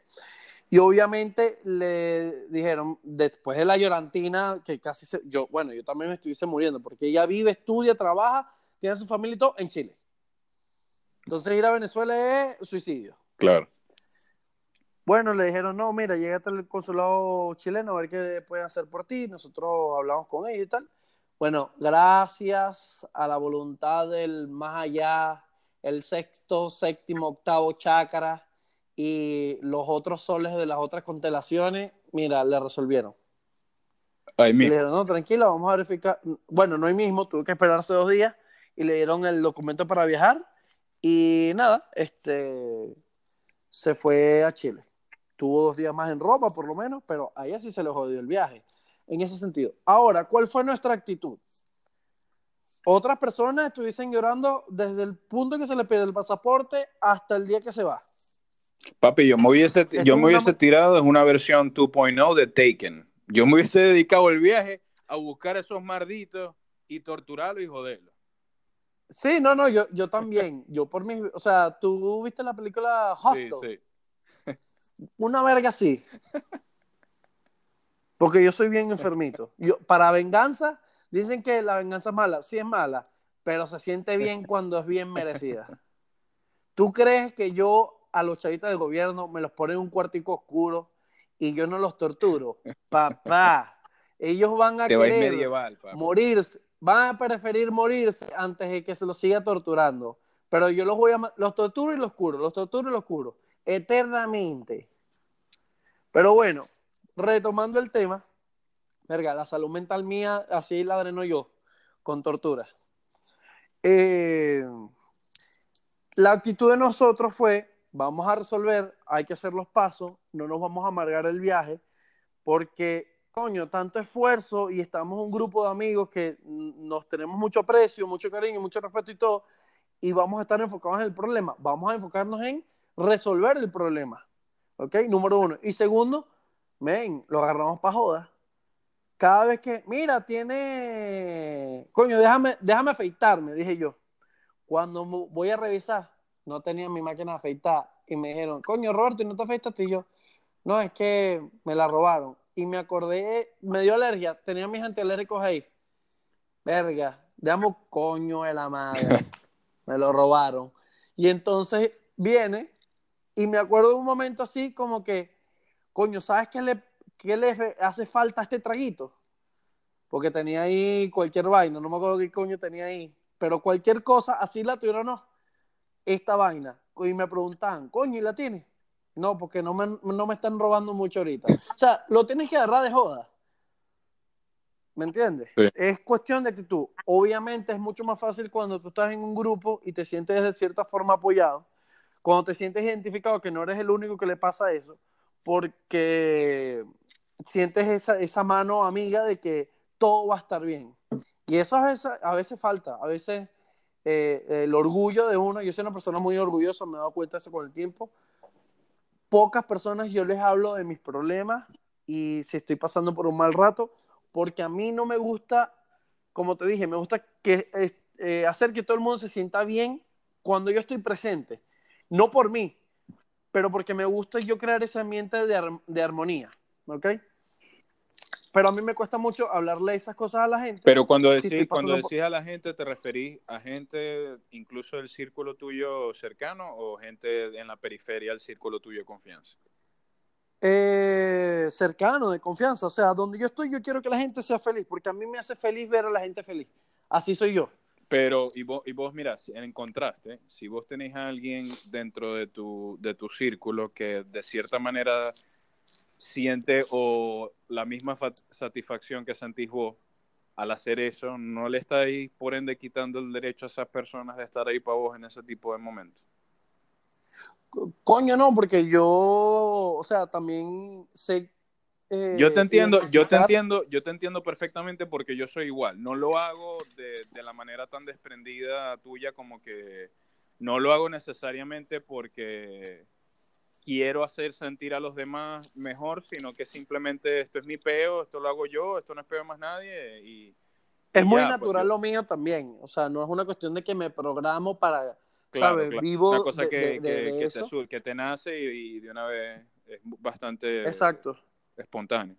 Y obviamente le dijeron, después de la llorantina, que casi se, yo, bueno, yo también me estuviese muriendo, porque ella vive, estudia, trabaja, tiene su familia y todo en Chile. Entonces ir a Venezuela es suicidio. Claro. Bueno, le dijeron, no, mira, llégate al consulado chileno a ver qué pueden hacer por ti. Nosotros hablamos con ellos y tal. Bueno, gracias a la voluntad del más allá, el sexto, séptimo, octavo chakra, y los otros soles de las otras constelaciones, mira, le resolvieron. Ahí Y le mismo. dijeron, no, tranquila, vamos a verificar. Bueno, no hoy mismo, tuve que esperarse dos días y le dieron el documento para viajar y nada, este, se fue a Chile. Tuvo dos días más en Roma, por lo menos, pero a ella sí se le jodió el viaje, en ese sentido. Ahora, ¿cuál fue nuestra actitud? Otras personas estuviesen llorando desde el punto que se le pierde el pasaporte hasta el día que se va. Papi, yo me hubiese, yo me hubiese tirado en una versión 2.0 de Taken. Yo me hubiese dedicado el viaje a buscar a esos marditos y torturarlos y joderlos. Sí, no, no, yo, yo también. Yo por mi, o sea, tú viste la película Sí, Hostel. sí. Una verga así. Porque yo soy bien enfermito. Yo, para venganza, dicen que la venganza es mala. Sí es mala, pero se siente bien cuando es bien merecida. ¿Tú crees que yo a los chavitos del gobierno me los pone en un cuartico oscuro y yo no los torturo? Papá, ellos van a Te querer medieval, morirse, van a preferir morirse antes de que se los siga torturando. Pero yo los voy a los torturo y los curo, los torturo y los curo eternamente. Pero bueno, retomando el tema, verga, la salud mental mía así la dreno yo con tortura. Eh, la actitud de nosotros fue, vamos a resolver, hay que hacer los pasos, no nos vamos a amargar el viaje, porque, coño, tanto esfuerzo y estamos un grupo de amigos que nos tenemos mucho aprecio, mucho cariño, mucho respeto y todo, y vamos a estar enfocados en el problema, vamos a enfocarnos en resolver el problema, ¿ok? Número uno. Y segundo, men, lo agarramos para joda. Cada vez que, mira, tiene, coño, déjame, déjame afeitarme, dije yo. Cuando voy a revisar, no tenía mi máquina de afeitar y me dijeron, coño, Roberto, ¿y no te afeitaste? Y yo, no, es que me la robaron. Y me acordé, me dio alergia, tenía mis antialérgicos ahí. Verga, damos coño de la madre. me lo robaron. Y entonces viene y me acuerdo de un momento así como que, coño, ¿sabes qué le, qué le hace falta a este traguito? Porque tenía ahí cualquier vaina, no me acuerdo qué coño tenía ahí, pero cualquier cosa, así la tuviera o no, esta vaina. Y me preguntaban, coño, ¿y la tienes? No, porque no me, no me están robando mucho ahorita. O sea, lo tienes que agarrar de joda. ¿Me entiendes? Sí. Es cuestión de actitud. Obviamente es mucho más fácil cuando tú estás en un grupo y te sientes de cierta forma apoyado, cuando te sientes identificado que no eres el único que le pasa eso, porque sientes esa, esa mano amiga de que todo va a estar bien. Y eso a veces, a veces falta, a veces eh, el orgullo de uno, yo soy una persona muy orgullosa, me he dado cuenta de eso con el tiempo. Pocas personas yo les hablo de mis problemas y si estoy pasando por un mal rato, porque a mí no me gusta, como te dije, me gusta que, eh, hacer que todo el mundo se sienta bien cuando yo estoy presente. No por mí, pero porque me gusta yo crear ese ambiente de, de armonía. ¿Ok? Pero a mí me cuesta mucho hablarle esas cosas a la gente. Pero cuando decís, cuando por- decís a la gente, ¿te referís a gente incluso del círculo tuyo cercano o gente en la periferia del círculo tuyo de confianza? eh, cercano, de confianza. O sea, donde yo estoy, yo quiero que la gente sea feliz, porque a mí me hace feliz ver a la gente feliz. Así soy yo. Pero, y vos, y vos mirá, en contraste, si vos tenés a alguien dentro de tu, de tu círculo que de cierta manera siente o la misma fa- satisfacción que sentís vos al hacer eso, no le estáis por ende quitando el derecho a esas personas de estar ahí para vos en ese tipo de momentos. Co- Coño, no, porque yo, o sea, también sé. eh, Yo te entiendo, yo te entiendo, yo te entiendo perfectamente porque yo soy igual. No lo hago de, de la manera tan desprendida tuya como que no lo hago necesariamente porque quiero hacer sentir a los demás mejor, sino que simplemente esto es mi peo, esto lo hago yo, esto no es peo de más nadie y Es y muy ya, pues, natural yo- lo mío también. O sea, no es una cuestión de que me programo para, claro, ¿sabes? claro. Vivo una cosa de- que, de- que- de- de que eso. te, sur- que te nace y, y de una vez es bastante Exacto. espontáneo.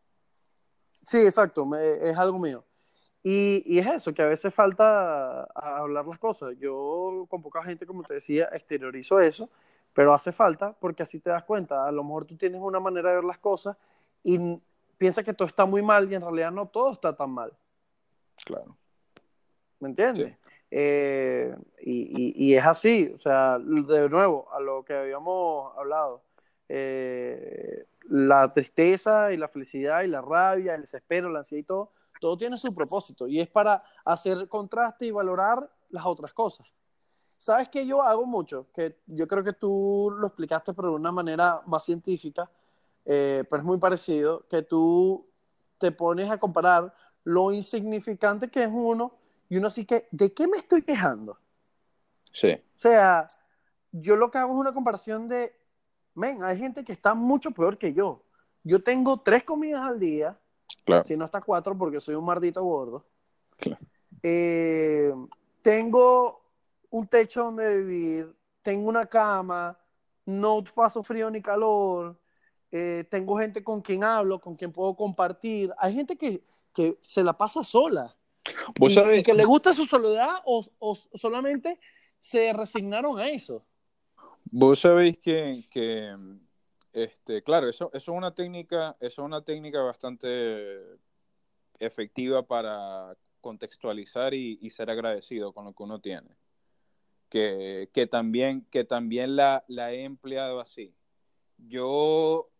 Sí, exacto, me- es algo mío. Y, y es eso, que a veces falta a- hablar las cosas. Yo con poca gente, como te decía, exteriorizo eso, pero hace falta porque así te das cuenta. A lo mejor tú tienes una manera de ver las cosas y piensas que todo está muy mal y en realidad no todo está tan mal. Claro. ¿Me entiendes? Eh, y, y- y es así, o sea, de nuevo, a lo que habíamos hablado. eh, la tristeza y la felicidad y la rabia, el desespero, la ansiedad y todo, todo tiene su propósito y es para hacer contraste y valorar las otras cosas. ¿Sabes qué yo hago mucho? Que yo creo que tú lo explicaste pero de una manera más científica, eh, pero es muy parecido, que tú te pones a comparar lo insignificante que es uno y uno así que, ¿de qué me estoy quejando? Sí. O sea, yo lo que hago es una comparación de, men, hay gente que está mucho peor que yo. Yo tengo tres comidas al día, Claro. si no hasta cuatro porque soy un mardito gordo. Claro. Eh, tengo un techo donde vivir, tengo una cama, no paso frío ni calor, eh, tengo gente con quien hablo, con quien puedo compartir. Hay gente que, que se la pasa sola Vos y, sabés, y que le gusta su soledad o, o solamente se resignaron a eso. vos sabéis que, que, este, claro, eso, eso es una técnica, eso es una técnica bastante efectiva para contextualizar y, y ser agradecido con lo que uno tiene. Que, que también, que también la, la he empleado así. Yo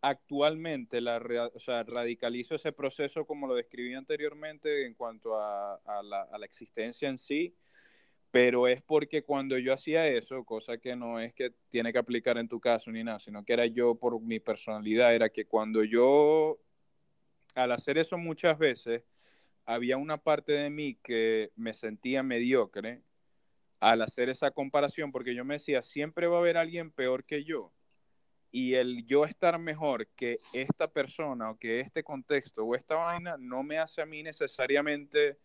actualmente la, radicalizo ese proceso como lo describí anteriormente en cuanto a la, a la existencia en sí, pero es porque cuando yo hacía eso, cosa que no es que tiene que aplicar en tu caso ni nada, sino que era yo por mi personalidad, era que cuando yo, al hacer eso muchas veces, había una parte de mí que me sentía mediocre al hacer esa comparación, porque yo me decía, siempre va a haber alguien peor que yo. Y el yo estar mejor que esta persona o que este contexto o esta vaina no me hace a mí necesariamente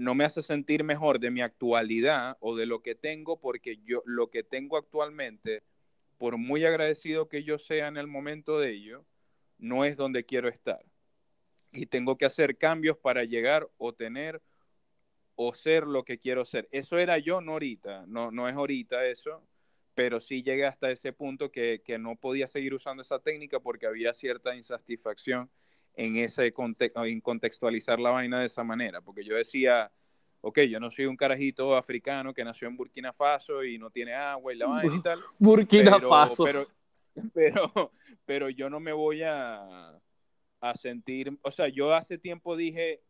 no me hace sentir mejor de mi actualidad o de lo que tengo, porque yo lo que tengo actualmente, por muy agradecido que yo sea en el momento de ello, no es donde quiero estar. Y tengo que hacer cambios para llegar o tener o ser lo que quiero ser. Eso era yo, no ahorita, no, no es ahorita eso, pero sí llegué hasta ese punto que, que no podía seguir usando esa técnica porque había cierta insatisfacción en ese conte en contextualizar la vaina de esa manera, porque yo decía, ok, yo no soy un carajito africano que nació en Burkina Faso y no tiene agua y la vaina y tal, Burkina pero, Faso. Pero, pero, pero yo no me voy a, a sentir, o sea, yo hace tiempo dije,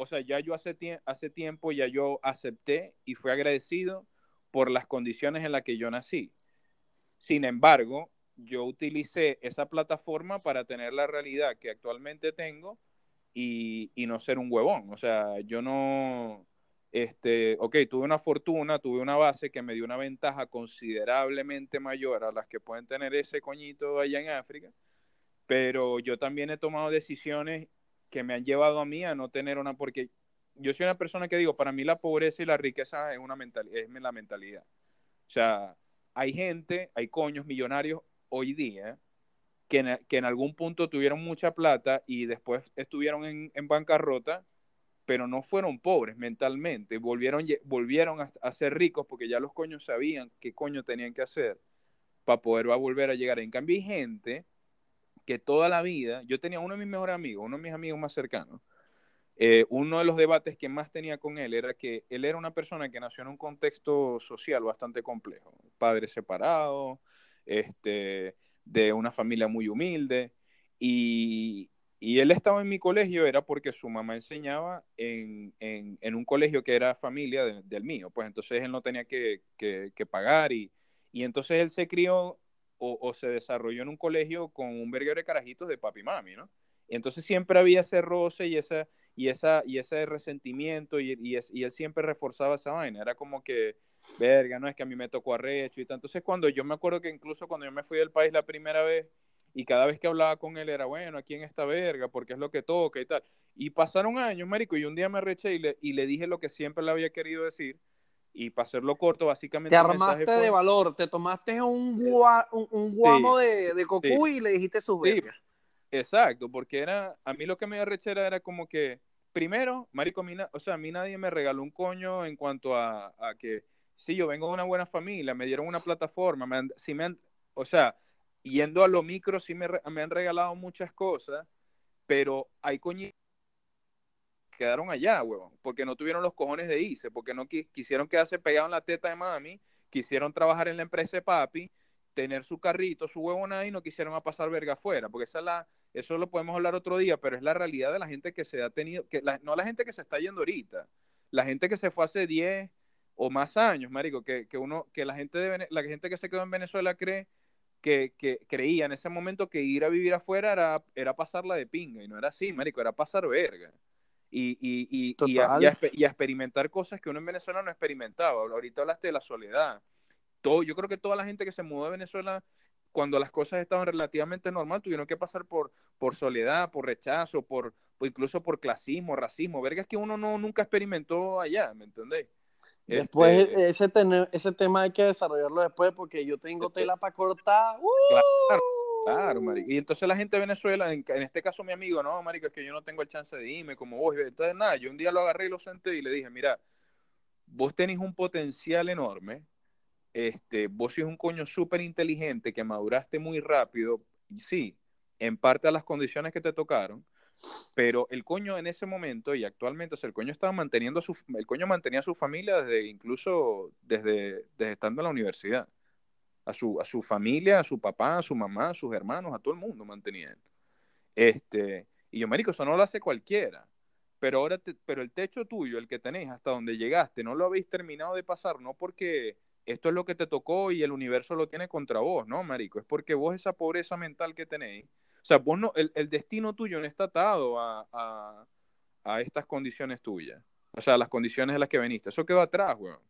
o sea, ya yo hace, tie tiempo ya yo acepté y fui agradecido por las condiciones en las que yo nací. Sin embargo, yo utilicé esa plataforma para tener la realidad que actualmente tengo y, y no ser un huevón. O sea, yo no, este, ok, tuve una fortuna, tuve una base que me dio una ventaja considerablemente mayor a las que pueden tener ese coñito allá en África, pero yo también he tomado decisiones que me han llevado a mí a no tener una, porque yo soy una persona que digo, para mí la pobreza y la riqueza es, una mental, es la mentalidad. O sea, hay gente, hay coños millonarios hoy día que en, que en algún punto tuvieron mucha plata y después estuvieron en, en bancarrota, pero no fueron pobres mentalmente, volvieron, volvieron a, a, ser ricos porque ya los coños sabían qué coño tenían que hacer para poder volver a llegar. En cambio, hay gente que toda la vida, yo tenía uno de mis mejores amigos, uno de mis amigos más cercanos, eh, uno de los debates que más tenía con él era que él era una persona que nació en un contexto social bastante complejo, padre separado, este, de una familia muy humilde, y, y, él estaba en mi colegio era porque su mamá enseñaba en, en, un colegio que era familia de, del mío, pues entonces él no tenía que, que, que pagar y, y, entonces él se crió o, se desarrolló en un colegio con un verguero de carajitos de papi y mami, ¿no? Entonces siempre había ese roce y esa y, esa, y ese resentimiento y, y, es, y, él siempre reforzaba esa vaina. Era como que, verga, no es que a mí me tocó arrecho y tal. Entonces cuando yo me acuerdo que incluso cuando yo me fui del país la primera vez y cada vez que hablaba con él era, bueno, aquí en esta verga, porque es lo que toca y tal. Y pasaron años, marico, y un día me arreché y le dije lo que siempre le había querido decir. Y para hacerlo corto, básicamente... Te armaste fue... de valor, te tomaste un, gua, un, un guamo sí, de, de cocú sí. y le dijiste sus. Sí. Exacto, porque era, a mí lo que me arrechera era como que, primero, marico, mina, o sea, a mí nadie me regaló un coño en cuanto a, a que, sí, yo vengo de una buena familia, me dieron una plataforma, me han, sí me han, o sea, yendo a lo micro, sí me, me han regalado muchas cosas, pero hay coñitos quedaron allá, huevón, porque no tuvieron los cojones de irse, porque no qui quisieron quedarse pegados en la teta de mami, quisieron trabajar en la empresa de papi, tener su carrito, su huevona y no quisieron pasar verga afuera, porque esa la, eso lo podemos hablar otro día, pero es la realidad de la gente que se ha tenido, que no la gente que se está yendo ahorita, la gente que se fue hace 10 o más años, marico, que, que uno, que la gente de la gente que se quedó en Venezuela cree que, que, creía en ese momento que ir a vivir afuera era, era pasarla de pinga, y no era así, marico, era pasar verga. Y, y, y, y a, y, experimentar cosas que uno en Venezuela no experimentaba. Ahorita hablaste de la soledad. Todo, yo creo que toda la gente que se mudó de Venezuela cuando las cosas estaban relativamente normal, tuvieron que pasar por, por soledad, por rechazo, por, incluso por clasismo, racismo, vergas que uno no nunca experimentó allá, ¿me entendés? Después este ese, ese tema hay que desarrollarlo después porque yo tengo este tela para cortar. Claro, claro, marico. Y entonces la gente de Venezuela, en, este caso mi amigo, no, marico, es que yo no tengo el chance de irme como vos. Entonces nada, yo un día lo agarré y lo senté y le dije, mira, vos tenés un potencial enorme, este, vos sos un coño súper inteligente que maduraste muy rápido, y sí, en parte a las condiciones que te tocaron, pero el coño en ese momento y actualmente, o sea, el coño estaba manteniendo su, el coño mantenía a su familia desde incluso desde, desde estando en la universidad. A su, a su familia, a su papá, a su mamá, a sus hermanos, a todo el mundo mantenía Este, y yo, marico, eso no lo hace cualquiera. Pero ahora, pero el techo tuyo, el que tenés hasta donde llegaste, no lo habéis terminado de pasar, no porque esto es lo que te tocó y el universo lo tiene contra vos, ¿no, marico? Es porque vos esa pobreza mental que tenéis, o sea, vos no, el, destino tuyo no está atado a, a, estas condiciones tuyas. O sea, las condiciones de las que veniste. Eso quedó atrás, weón.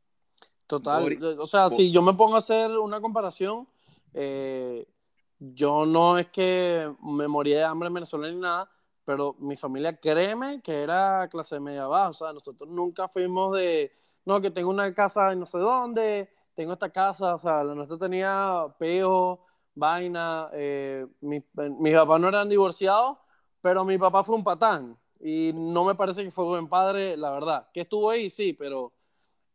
Total. o sea, si yo me pongo a hacer una comparación, eh, yo no es que me morí de hambre en Venezuela ni nada, pero mi familia, créeme que era clase media baja. O sea, nosotros nunca fuimos de, no, que tengo una casa en no sé dónde, tengo esta casa, o sea, la nuestra tenía peo, vaina, eh, mi, mis papás no eran divorciados, pero mi papá fue un patán y no me parece que fue buen padre, la verdad. Que estuvo ahí, sí, pero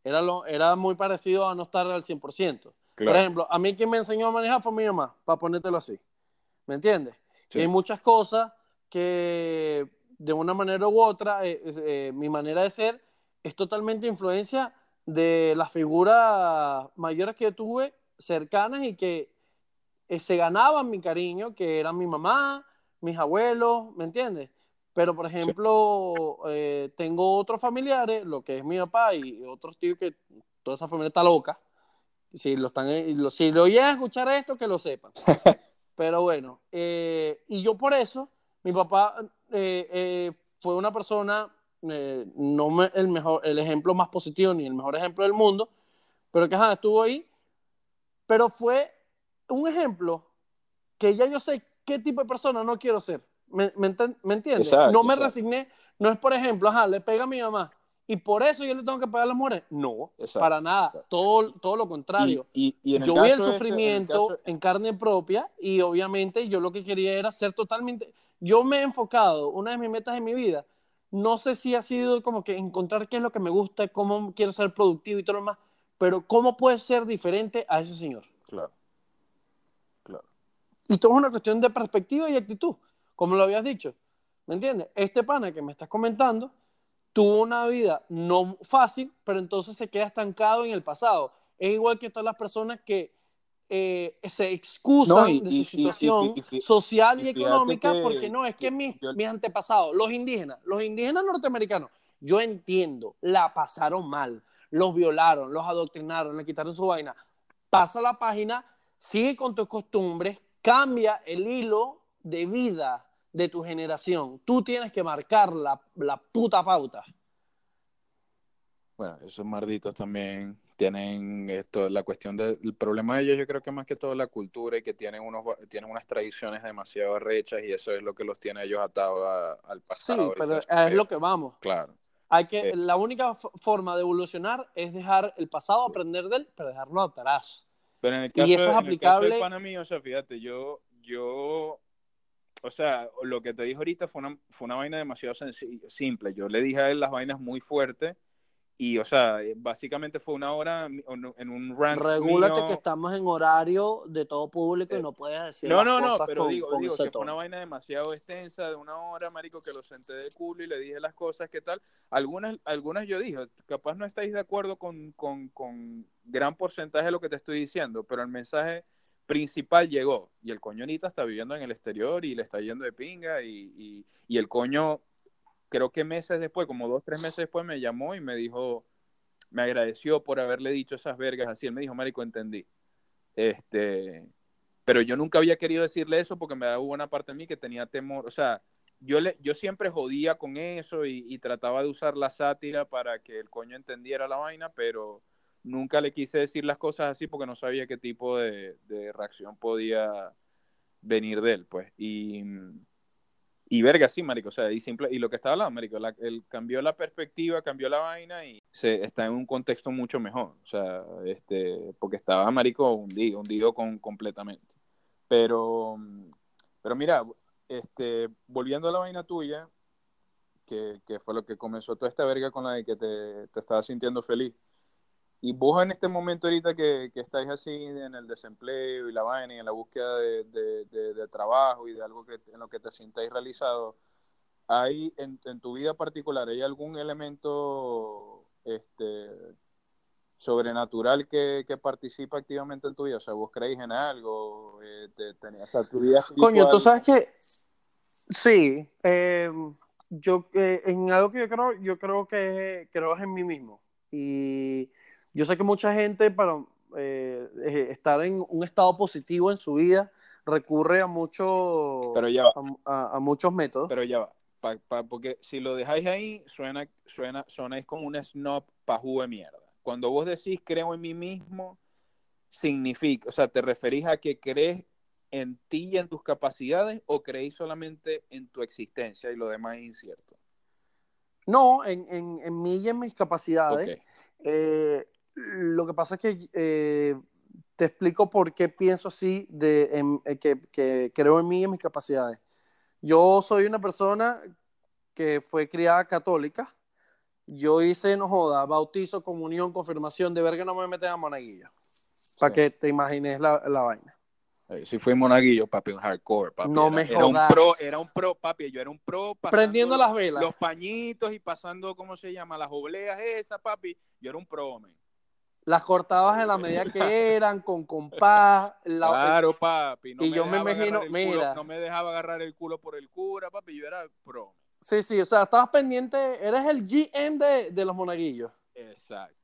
era, lo, era muy parecido a no estar al 100%. Por ejemplo, a mí quien me enseñó a manejar fue mi mamá, para ponértelo así. ¿Me entiendes? hay muchas cosas que de una manera u otra, eh, eh, mi manera de ser es totalmente influencia de las figuras mayores que yo tuve cercanas y que eh, se ganaban mi cariño, que eran mi mamá, mis abuelos, ¿me entiendes? Pero, por ejemplo, eh, tengo otros familiares, lo que es mi papá y otros tíos que toda esa familia está loca. Si lo están, eh, si lo oyen a escuchar esto, que lo sepan. Pero bueno, y yo por eso, mi papá fue una persona eh, no el, mejor, el ejemplo más positivo ni el mejor ejemplo del mundo, pero que estuvo ahí. Pero fue un ejemplo que ya yo sé qué tipo de persona no quiero ser. ¿Me, me, entiendes? no me resigné. No es, por ejemplo, ajá, le pega a mi mamá y por eso yo le tengo que pagar a las mujeres. No, para nada. Todo, todo lo contrario. Y, yo vi el este, sufrimiento en, carne propia y obviamente yo lo que quería era ser totalmente. Yo me he enfocado, una de mis metas en mi vida no sé si ha sido como que encontrar qué es lo que me gusta, cómo quiero ser productivo y todo lo demás, pero cómo puede ser diferente a ese señor. Claro. Claro. Y todo es una cuestión de perspectiva y actitud, como lo habías dicho. ¿Me entiendes? Este pana que me estás comentando tuvo una vida no fácil, pero entonces se queda estancado en el pasado. Es igual que todas las personas que eh, se excusan de su situación social y, económica porque no, es que mis, antepasados, los indígenas, los indígenas norteamericanos, yo entiendo, la pasaron mal, los violaron, los adoctrinaron, le quitaron su vaina. Pasa la página, sigue con tus costumbres, cambia el hilo de vida de tu generación. Tú tienes que marcar la, la puta pauta. Bueno, esos marditos también tienen esto, la cuestión del problema de ellos, yo creo que más que todo la cultura y que tienen unos tienen unas tradiciones demasiado rechas y eso es lo que los tiene ellos atados al pasado. Sí, pero es lo que vamos. Claro. Hay que, eh. la única forma de evolucionar es dejar el pasado, aprender de él, pero dejarlo atrás. Pero en el caso, y eso es aplicable. En el o sea, fíjate, yo, yo, o sea, lo que te dije ahorita fue una, fue una vaina demasiado simple. Yo le dije a él las vainas muy fuertes y, o sea, eh, básicamente fue una hora en un rank. Regúlate que estamos en horario de todo público y eh, no puedes decir. No, no, no, pero digo, digo que fue una vaina demasiado extensa, de una hora, marico, que lo senté de culo y le dije las cosas, ¿qué tal? Algunas, algunas yo dije, capaz no estáis de acuerdo con, con, con gran porcentaje de lo que te estoy diciendo, pero el mensaje principal llegó. Y el coño ahorita está viviendo en el exterior y le está yendo de pinga. Y, y, el coño, creo que meses después, como dos, tres meses después, me llamó y me dijo, me agradeció por haberle dicho esas vergas así. Él me dijo, Marico, entendí. Este, pero yo nunca había querido decirle eso porque me daba una parte de mí que tenía temor. O sea, yo, le, yo siempre jodía con eso y, trataba de usar la sátira para que el coño entendiera la vaina, pero nunca le quise decir las cosas así porque no sabía qué tipo de, reacción podía venir de él, pues. Y, y verga, sí, marico, o sea, y, simple, y lo que estaba hablando, marico, él cambió la perspectiva, cambió la vaina y se, está en un contexto mucho mejor, o sea, este, porque estaba, marico, hundido, hundido con, completamente. Pero, pero mira, este, volviendo a la vaina tuya, que, fue lo que comenzó toda esta verga con la de que te, te estabas sintiendo feliz. Y vos en este momento ahorita que, que, estáis así en el desempleo y la vaina y en la búsqueda de, de, trabajo y de algo que, en lo que te sintáis realizado, ¿hay en, en, tu vida particular, hay algún elemento este, sobrenatural que, que, participa activamente en tu vida? O sea, vos creéis en algo, eh, sea, tu vida Coño, tú sabes que sí, eh, yo eh, en algo que yo creo, yo creo que creo es en mí mismo. Y yo sé que mucha gente para estar en un estado positivo en su vida recurre a muchos a, muchos métodos. Pero ya va, porque si lo dejáis ahí, suena, suena, sonáis como un snob pajú de mierda cuando vos decís creo en mí mismo, significa, o sea, ¿te referís a que crees en ti y en tus capacidades o creéis solamente en tu existencia y lo demás es incierto? No, en, en, mí y en mis capacidades. Eh, lo que pasa es que eh, te explico por qué pienso así, de, eh, que, que, creo en mí y en mis capacidades. Yo soy una persona que fue criada católica, yo hice, no joda, bautizo, comunión, confirmación, de ver que no me meten a monaguillo. Para que te imagines la, la vaina. Si fui monaguillo, papi, un hardcore, papi. No me era un pro, era un pro, papi, yo era un pro. Prendiendo las velas. Los pañitos y pasando, ¿cómo se llama? Las obleas esas, papi. Yo era un pro, man. Las cortabas en la medida que eran, con compás. claro, papi. y yo me imagino, mira. no me dejaba agarrar el culo por el cura, papi. Yo era pro. Sí, sí, o sea, estabas pendiente, eres el GM de, de los monaguillos. Exacto.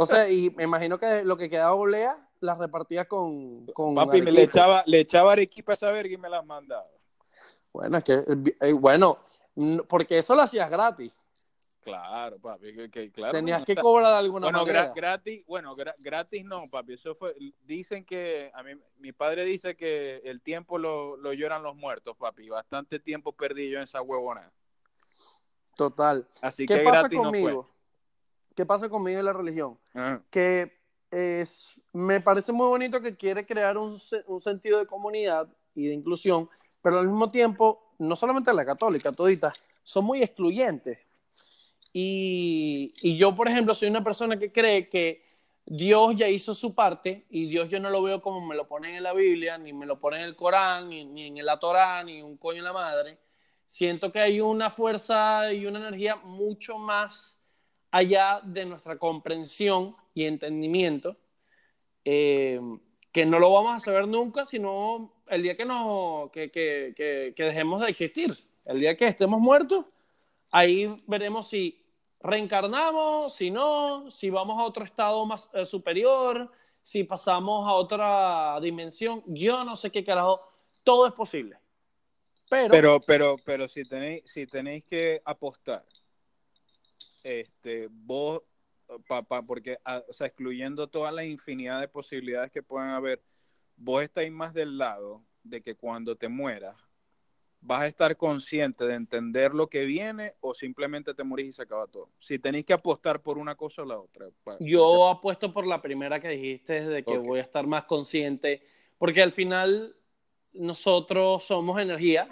O sea, y me imagino que lo que quedaba olea las repartía con, con Papi, me le echaba, le echaba arequipa a esa verga y me las mandaba. Bueno, es que, eh, bueno, porque eso lo hacías gratis. Claro, papi, que, claro. Tenías que cobrar de alguna bueno, manera. gratis, bueno, gratis no, papi. Eso fue, dicen que, a mí, mi padre dice que el tiempo lo, lo lloran los muertos, papi. Bastante tiempo perdí yo en esa huevona. Total. Así ¿Qué que pasa gratis conmigo? No fue. ¿Qué pasa conmigo en la religión? Que es, me parece muy bonito que quiere crear un, un sentido de comunidad y de inclusión, pero al mismo tiempo, no solamente la católica, toditas, son muy excluyentes y, yo, por ejemplo, soy una persona que cree que Dios ya hizo su parte y Dios yo no lo veo como me lo ponen en la Biblia, ni me lo ponen en el Corán, ni, en la Torá, ni un coño en la madre. Siento que hay una fuerza y una energía mucho más allá de nuestra comprensión y entendimiento, eh, que no lo vamos a saber nunca, sino el día que, nos, que, que, que dejemos de existir, el día que estemos muertos Ahí veremos si reencarnamos, si no, si vamos a otro estado más eh, superior, si pasamos a otra dimensión. Yo no sé qué carajo. Todo es posible. Pero, pero, pero, si tenéis, si tenéis que apostar, este, vos, papá, porque, o sea, excluyendo toda la infinidad de posibilidades que puedan haber, vos estáis más del lado de que cuando te mueras, vas a estar consciente de entender lo que viene o simplemente te morís y se acaba todo. Si tenéis que apostar por una cosa o la otra. Yo apuesto por la primera que dijiste, de que voy a estar más consciente, porque al final nosotros somos energía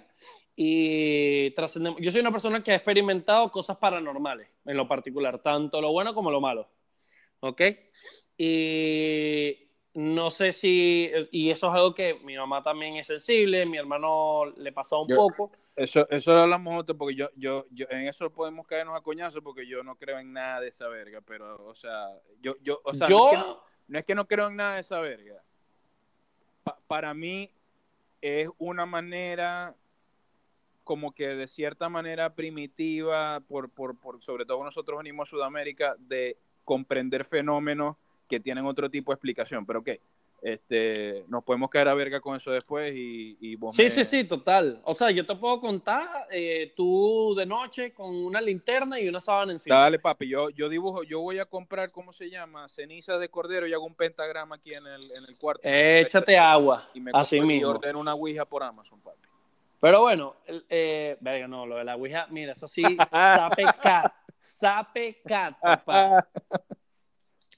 y trascendemos. Yo soy una persona que ha experimentado cosas paranormales, en lo particular, tanto lo bueno como lo malo. ¿Ok? Y no sé si, y eso es algo que mi mamá también es sensible, mi hermano le pasó un poco. Eso, eso lo hablamos otro, porque yo, yo, yo, en eso podemos caernos a coñazo, porque yo no creo en nada de esa verga, pero, o sea, yo, yo, o sea, no, es que no, creo en nada de esa verga, para mí es una manera como que de cierta manera primitiva, por, por, por, sobre todo nosotros venimos a Sudamérica, de comprender fenómenos que tienen otro tipo de explicación. Pero ok, este, nos podemos quedar a verga con eso después y, y vos Sí, sí, sí, total. O sea, yo te puedo contar eh, tú de noche con una linterna y una sábana encima. Dale, papi, yo, yo dibujo, yo voy a comprar, ¿cómo se llama? Ceniza de cordero y hago un pentagrama aquí en el, en el cuarto. Échate agua, y me así compro- y mismo. ordeno una ouija por Amazon, papi. Pero bueno, eh, verga, no, lo de la Ouija, mira, eso sí, sape cat, sape cat, papá,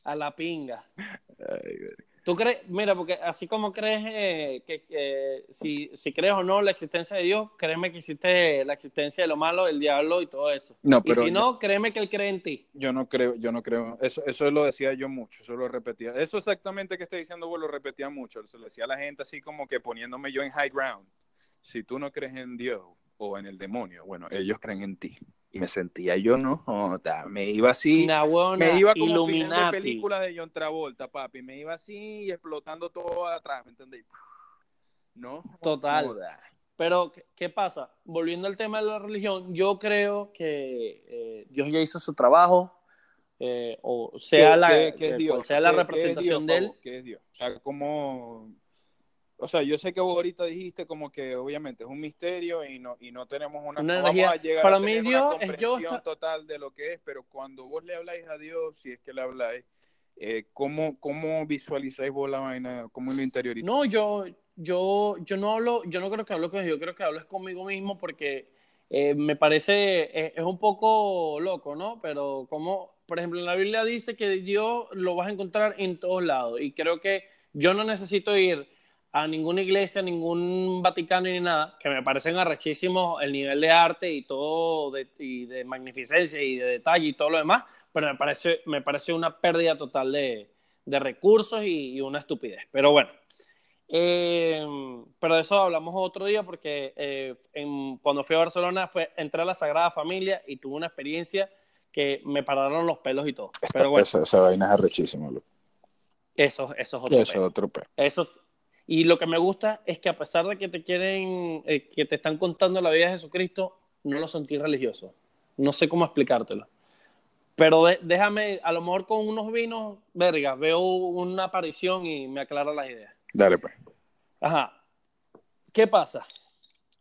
a la pinga. ¿Tú crees, mira, porque así como crees eh, que, si, si crees o no la existencia de Dios, créeme que existe la existencia de lo malo, del diablo y todo eso. No, y pero si yo- no, créeme que él cree en ti. Yo no creo, yo no creo. Eso, eso lo decía yo mucho, eso lo repetía. Eso exactamente que está diciendo vos lo repetía mucho. Se lo decía a la gente así como que poniéndome yo en high ground. Si tú no crees en Dios o en el demonio, bueno, ellos creen en ti. Y me sentía yo, no me iba así. Buena me iba como final de película de John Travolta, papi. Me iba así y explotando todo atrás, ¿me entendéis? No. Total. joda. Pero, ¿qué, pasa? Volviendo al tema de la religión, yo creo que eh, Dios ya hizo su trabajo, eh, o sea, ¿Qué- la, qué- qué es cual Dios? sea la ¿Qué- qué es representación Dios de él. ¿Qué es Dios? O sea, como... O sea, yo sé que vos ahorita dijiste como que obviamente es un misterio y no, y no tenemos una, Una no vamos a llegar Para a mí tener Dios una es yo comprensión está- total de lo que es, pero cuando vos le habláis a Dios, si es que le habláis, eh, ¿cómo, ¿cómo visualizáis vos la vaina? ¿Cómo lo interiorizáis? No, yo, yo, yo no hablo, yo no creo que hablo con Dios, yo creo que hablo es conmigo mismo porque eh, me parece, es, es un poco loco, ¿no? Pero como, por ejemplo, en la Biblia dice que Dios lo vas a encontrar en todos lados y creo que yo no necesito ir a ninguna iglesia, ningún Vaticano ni nada, que me parecen arrechísimos el nivel de arte y todo, de, y de magnificencia y de detalle y todo lo demás, pero me parece, me parece una pérdida total de, de recursos y, y una estupidez. Pero bueno, eh, pero de eso hablamos otro día porque eh, en- cuando fui a Barcelona fue, entré a la Sagrada Familia y tuve una experiencia que me pararon los pelos y todo. Pero bueno, esa, esa vaina es arrechísima, eso, eso es otro Eso otro pe- Eso, y lo que me gusta es que a pesar de que te quieren, eh, que te están contando la vida de Jesucristo, no lo sentí religioso. No sé cómo explicártelo. Pero de- déjame, a lo mejor con unos vinos, verga, veo una aparición y me aclara las ideas. Dale, pues. Ajá. ¿Qué pasa?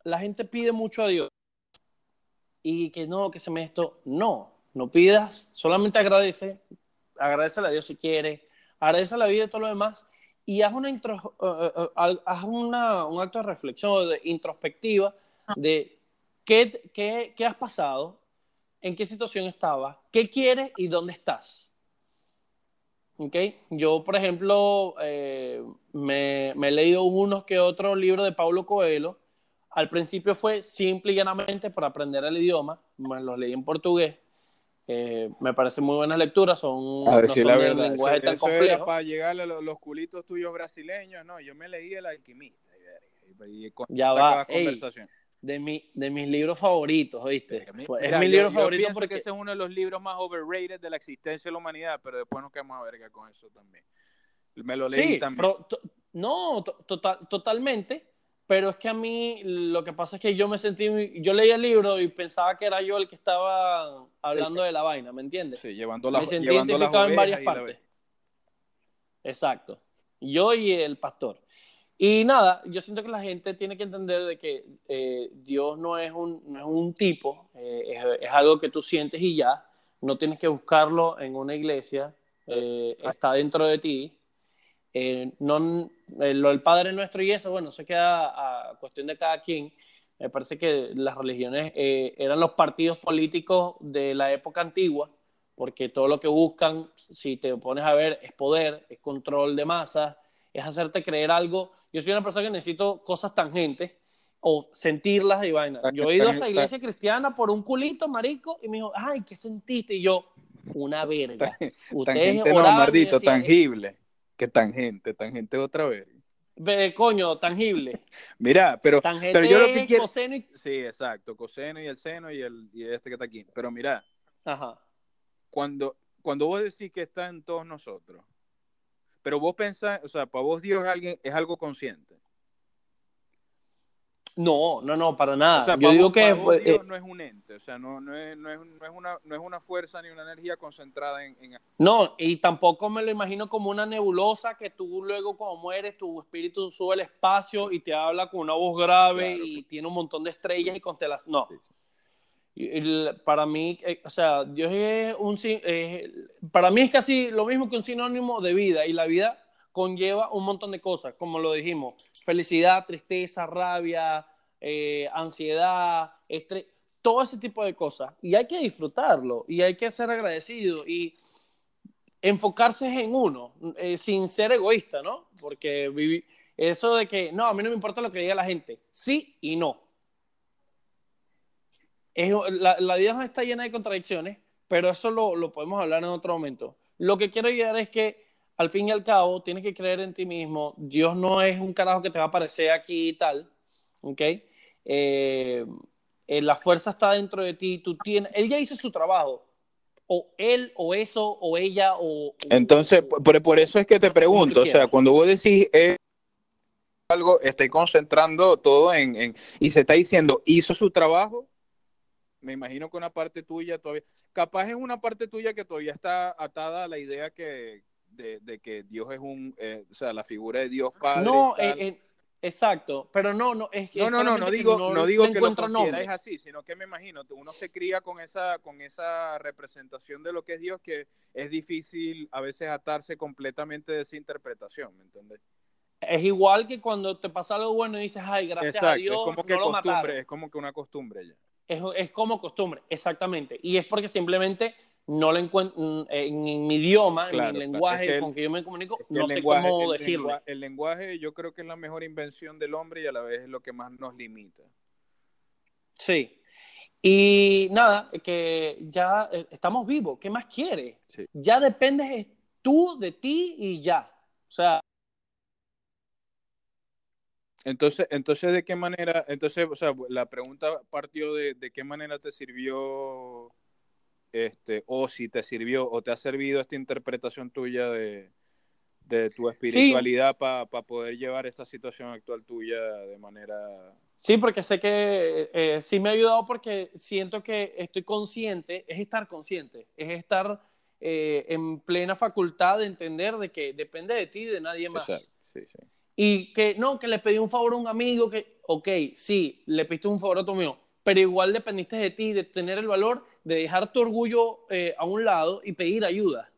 La gente pide mucho a Dios. Y que no, que se me esto. No, no pidas, solamente agradece. Agradecele a Dios si quiere. Agradece a la vida y todo lo demás. Y haz, una intro- eh, eh, haz una- un acto de reflexión, de introspectiva, de qué, qué, qué has pasado, en qué situación estabas, qué quieres y dónde estás. ¿Ok? Yo, por ejemplo, me, me he leído unos que otros libros de Paulo Coelho. Al principio fue simple y llanamente para aprender el idioma. Me los leí en portugués. Eh, me parecen muy buenas lecturas. Son, A no decir son la de verdad, eso, lenguaje tan eso era complejo. para llegarle a los, los culitos tuyos brasileños, no, yo me leí El Alquimista y, verga, y- y con Ya va, ey, de, mi, de mis libros favoritos, ¿viste? Pues mira, es mi yo- libro yo favorito porque... que ese es uno de los libros más overrated de la existencia de la humanidad, pero después nos quedamos a verga con eso también. Me lo leí Sí, también. pero to- no, to- total- totalmente, pero es que a mí lo que pasa es que yo me sentí, yo leía el libro y pensaba que era yo el que estaba hablando de la vaina, ¿me entiendes? Sí, llevando me las sentí identificado en varias la- partes. Exacto. Yo y el pastor. Y nada, yo siento que la gente tiene que entender de que eh, Dios no es un, no es un tipo, eh, es, es algo que tú sientes y ya. No tienes que buscarlo en una iglesia, eh, está dentro de ti. Eh, no, eh, lo del Padre Nuestro y eso, bueno, eso queda a cuestión de cada quien. Me parece que las religiones eh, eran los partidos políticos de la época antigua, porque todo lo que buscan, si te pones a ver, es poder, es control de masas, es hacerte creer algo. Yo soy una persona que necesito cosas tangentes o sentirlas y vainas. Yo he ido a esta iglesia cristiana por un culito, marico, y me dijo, ay, ¿qué sentiste? Y yo, una verga. Ustedes Tangente no, maldito, tangible. Que tangente, tangente otra vez. Ve, coño, tangible. Mira, pero, Tangente pero yo lo que quiero... coseno y... Sí, exacto, coseno y el seno y, el, y este que está aquí. Pero mira, Ajá. cuando, cuando vos decís que está en todos nosotros, Pero vos pensás, o sea, para vos Dios es, alguien, es algo consciente. No, no, no, para nada. O sea, Yo digo que vos eh, Dios no es un ente, o sea, no, no, es, no, es, no, es una, no es una fuerza ni una energía concentrada en... en- no, y tampoco me lo imagino como una nebulosa que tú luego cuando mueres tu espíritu sube al espacio y te habla con una voz grave Claro, y tiene un montón de estrellas y constelaciones. No, Sí, sí. Y el- para mí, eh, o sea, Dios es un, eh, para mí es casi lo mismo que un sinónimo de vida y la vida conlleva un montón de cosas, como lo dijimos, felicidad, tristeza, rabia, eh, ansiedad, estrés, todo ese tipo de cosas. Y hay que disfrutarlo y hay que ser agradecido y enfocarse en uno, eh, sin ser egoísta, ¿no? Porque vivi- eso de que, no, a mí no me importa lo que diga la gente, sí y no. La, la vida está llena de contradicciones, pero eso lo, lo podemos hablar en otro momento. Lo que quiero llegar es que al fin y al cabo tienes que creer en ti mismo. Dios no es un carajo que te va a aparecer aquí y tal, ¿ok? Eh, eh, la fuerza está dentro de ti, tú tienes, él ya hizo su trabajo, o él, o eso, o ella, o... o- Entonces, o- por, por eso es que te pregunto, o sea, cuando vos decís eh, algo, estoy concentrando todo en, en- y se está diciendo, hizo su trabajo, me imagino que una parte tuya todavía, capaz es una parte tuya que todavía está atada a la idea que de, de que Dios es un, eh, o sea, la figura de Dios Padre. no, eh, eh, exacto, pero no, no, es que... no, no, no, no digo, no, digo le que lo consideráis así, sino que me imagino, uno se cría con esa, con esa representación de lo que es Dios que es difícil a veces atarse completamente de esa interpretación, ¿me entiendes? Es igual que cuando te pasa algo bueno y dices, ay, gracias a Dios, es como que no lo costumbre, mataron. es como que una costumbre ya. Es, es como costumbre, exactamente. Y es porque simplemente no lo encuentro en, en mi idioma, Claro, en mi es lenguaje que el- con que yo me comunico, Es que no sé lenguaje- cómo el decirlo. lengua- el lenguaje yo creo que es la mejor invención del hombre y a la vez es lo que más nos limita. Sí. Y nada, que ya eh, estamos vivos. ¿Qué más quieres? Sí. Ya dependes de tú de ti y ya. O sea, Entonces, entonces, ¿de qué manera? Entonces, o sea, la pregunta partió de, de qué manera te sirvió, este, o si te sirvió o te ha servido esta interpretación tuya de, de tu espiritualidad para poder llevar esta situación actual tuya de manera... sí, porque sé que eh, sí me ha ayudado porque siento que estoy consciente, es estar consciente, es estar eh, en plena facultad de entender de que depende de ti y de nadie más. Exacto, sí, sí. Y que no, que le pedí un favor a un amigo, que, ok, sí, le pediste un favor a tu amigo, pero igual dependiste de ti, de tener el valor de dejar tu orgullo eh, a un lado y pedir ayuda.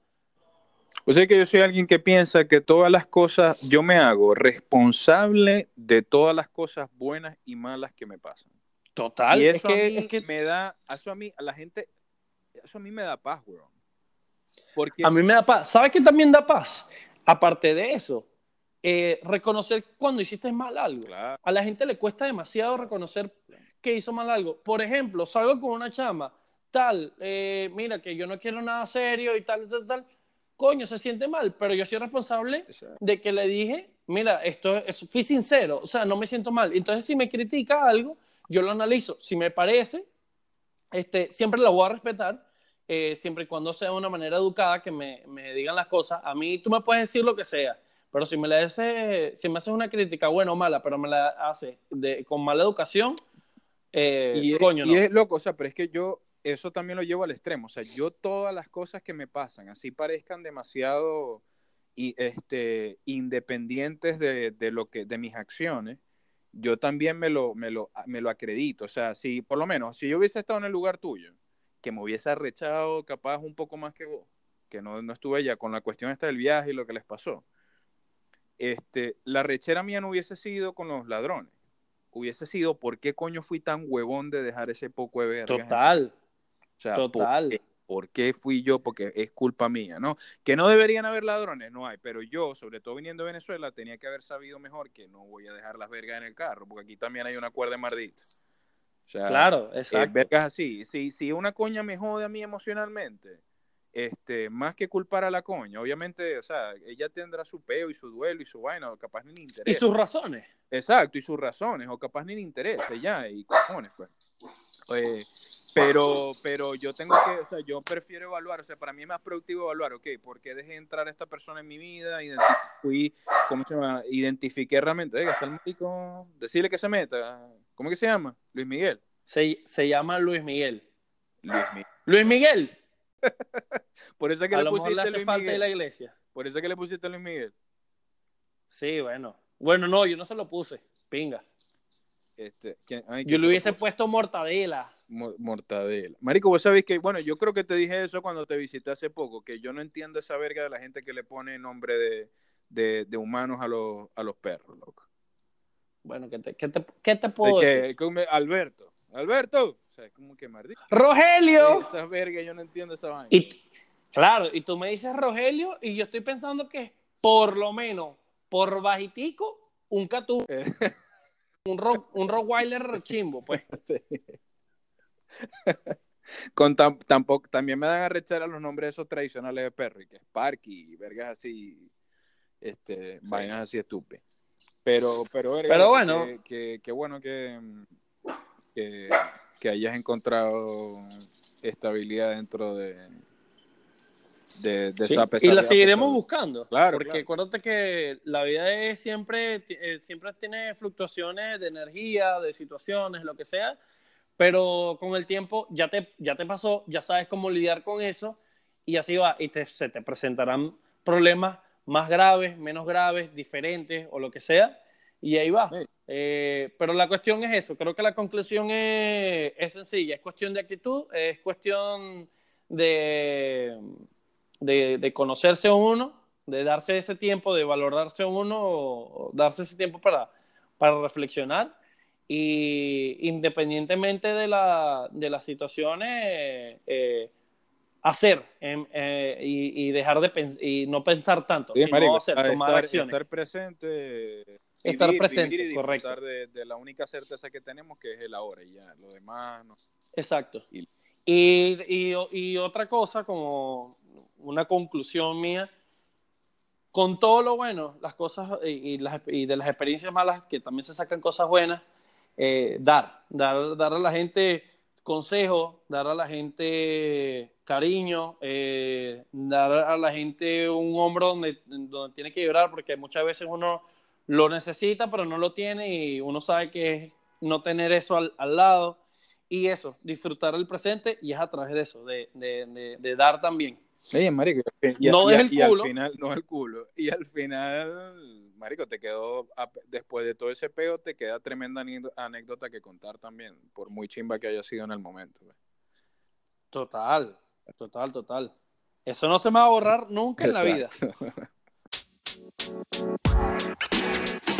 O sea que yo soy alguien que piensa que todas las cosas, yo me hago responsable de todas las cosas buenas y malas que me pasan. Total, y eso es que, a mí es que me da, eso a mí, a la gente, eso a mí me da paz, weón. Porque a mí me da paz. ¿Sabes qué también da paz? Aparte de eso, eh, reconocer cuando hiciste mal algo. Claro. A la gente le cuesta demasiado reconocer que hizo mal algo. Por ejemplo, salgo con una chama, tal, eh, mira que yo no quiero nada serio y tal, tal, tal. Coño, se siente mal, pero yo soy responsable de que le dije, mira, esto es, fui sincero, o sea, no me siento mal. Entonces, si me critica algo, yo lo analizo. Si me parece, este, siempre la voy a respetar, eh, siempre y cuando sea de una manera educada, que me, me digan las cosas. A mí tú me puedes decir lo que sea, pero si me, le hace, si me haces una crítica buena o mala, pero me la haces de, con mala educación, eh, y, es, coño, y no. es loco, o sea, pero es que yo eso también lo llevo al extremo, o sea, yo todas las cosas que me pasan, así parezcan demasiado y, este, independientes de, lo que, de mis acciones, yo también me lo, me, lo, me lo acredito, o sea, si por lo menos, si yo hubiese estado en el lugar tuyo, que me hubiese arrechado capaz un poco más que vos, que no, no estuve ya con la cuestión esta del viaje y lo que les pasó, este, la rechera mía no hubiese sido con los ladrones, hubiese sido por qué coño fui tan huevón de dejar ese poco de verga. Total, O sea, total. ¿por qué? ¿Por qué fui yo? Porque es culpa mía, ¿no? Que no deberían haber ladrones, no hay, pero yo, sobre todo viniendo de Venezuela, tenía que haber sabido mejor que no voy a dejar las vergas en el carro, porque aquí también hay una cuerda de mardito. O sea, Claro, eh, exacto. vergas así. Si, si una coña me jode a mí emocionalmente, este, más que culpar a la coña, obviamente, o sea, ella tendrá su peo y su duelo y su vaina, o capaz ni le interesa. y sus razones. Exacto, y sus razones, o capaz ni le interesa, ya, y cojones, pues. Eh, pero, pero yo tengo que, o sea, yo prefiero evaluar, o sea, para mí es más productivo evaluar, ok, ¿por qué dejé entrar a esta persona en mi vida? Fui, ¿cómo se llama? Identifiqué realmente, está el médico, decirle que se meta. ¿Cómo que se llama? Luis Miguel. Se, se llama Luis Miguel. Luis Miguel. Luis Miguel. Por eso que a le lo mejor pusiste le hace Luis falta Miguel. de la iglesia. Por eso que le pusiste Luis Miguel. Sí, bueno. Bueno, no, yo no se lo puse. Pinga. Este, ¿quién- ay, Yo ¿quién le se hubiese puesto mortadela. Mo- Mortadela. Marico, vos sabés que, bueno, yo creo que te dije eso cuando te visité hace poco, que yo no entiendo esa verga de la gente que le pone nombre de, de, de humanos a los, a los perros, loco. Bueno, ¿qué te, qué te, qué te puedo decir? Alberto, Alberto. O sea, es como que maldito. ¡Rogelio! Esas vergas, yo no entiendo esa vaina. Y, claro, y tú me dices Rogelio y yo estoy pensando que por lo menos, por bajitico, un catú, Eh. un, ro, un Rottweiler chimbo, pues. Sí. Con tam- tampoco, también me dan a rechar a los nombres esos tradicionales de perro, y que es Parky, vergas así, este, vainas así estúpidas. Pero, pero, verga, Pero bueno. que, que- que bueno que, que, que hayas encontrado estabilidad dentro de, de, de Sí, esa Y pesadilla la seguiremos buscando. Claro, Porque claro. acuérdate que la vida es siempre, eh, siempre tiene fluctuaciones de energía, de situaciones, lo que sea. Pero con el tiempo ya te, ya te pasó, ya sabes cómo lidiar con eso y así va. Y te- se te presentarán problemas más graves, menos graves, diferentes o lo que sea. Y ahí va. Sí. Eh, pero la cuestión es eso. Creo que la conclusión es, es sencilla. Es cuestión de actitud, es cuestión de, de, de conocerse a uno, de darse ese tiempo, de valorarse a uno, o darse ese tiempo para, para reflexionar. Y independientemente de, la, de las situaciones, eh, hacer em, eh, y, y dejar de y no pensar tanto, Sí, sino marico, hacer, a tomar estar, acciones. estar presente. Estar vivir- presente, vivir y correcto. De, de la única certeza que tenemos, que es el ahora, y ya, lo demás no. Exacto. Y, y, y otra cosa, como una conclusión mía, con todo lo bueno, las cosas y, y las, y de las experiencias malas, que también se sacan cosas buenas, eh, dar, dar, dar a la gente consejos, dar a la gente cariño, eh, dar a la gente un hombro donde, donde tiene que llorar, porque muchas veces uno lo necesita, pero no lo tiene y uno sabe que es no tener eso al, al lado. Y eso, disfrutar el presente y es a través de eso, de, de, de, de dar también. Oye, marico, y, No y- es el y culo. al final, no es el culo. Y al final, marico, te quedó, después de todo ese peo, te queda tremenda anécdo- anécdota que contar también, por muy chimba que haya sido en el momento. güey. Total, total, total. Eso no se me va a borrar nunca en la vida.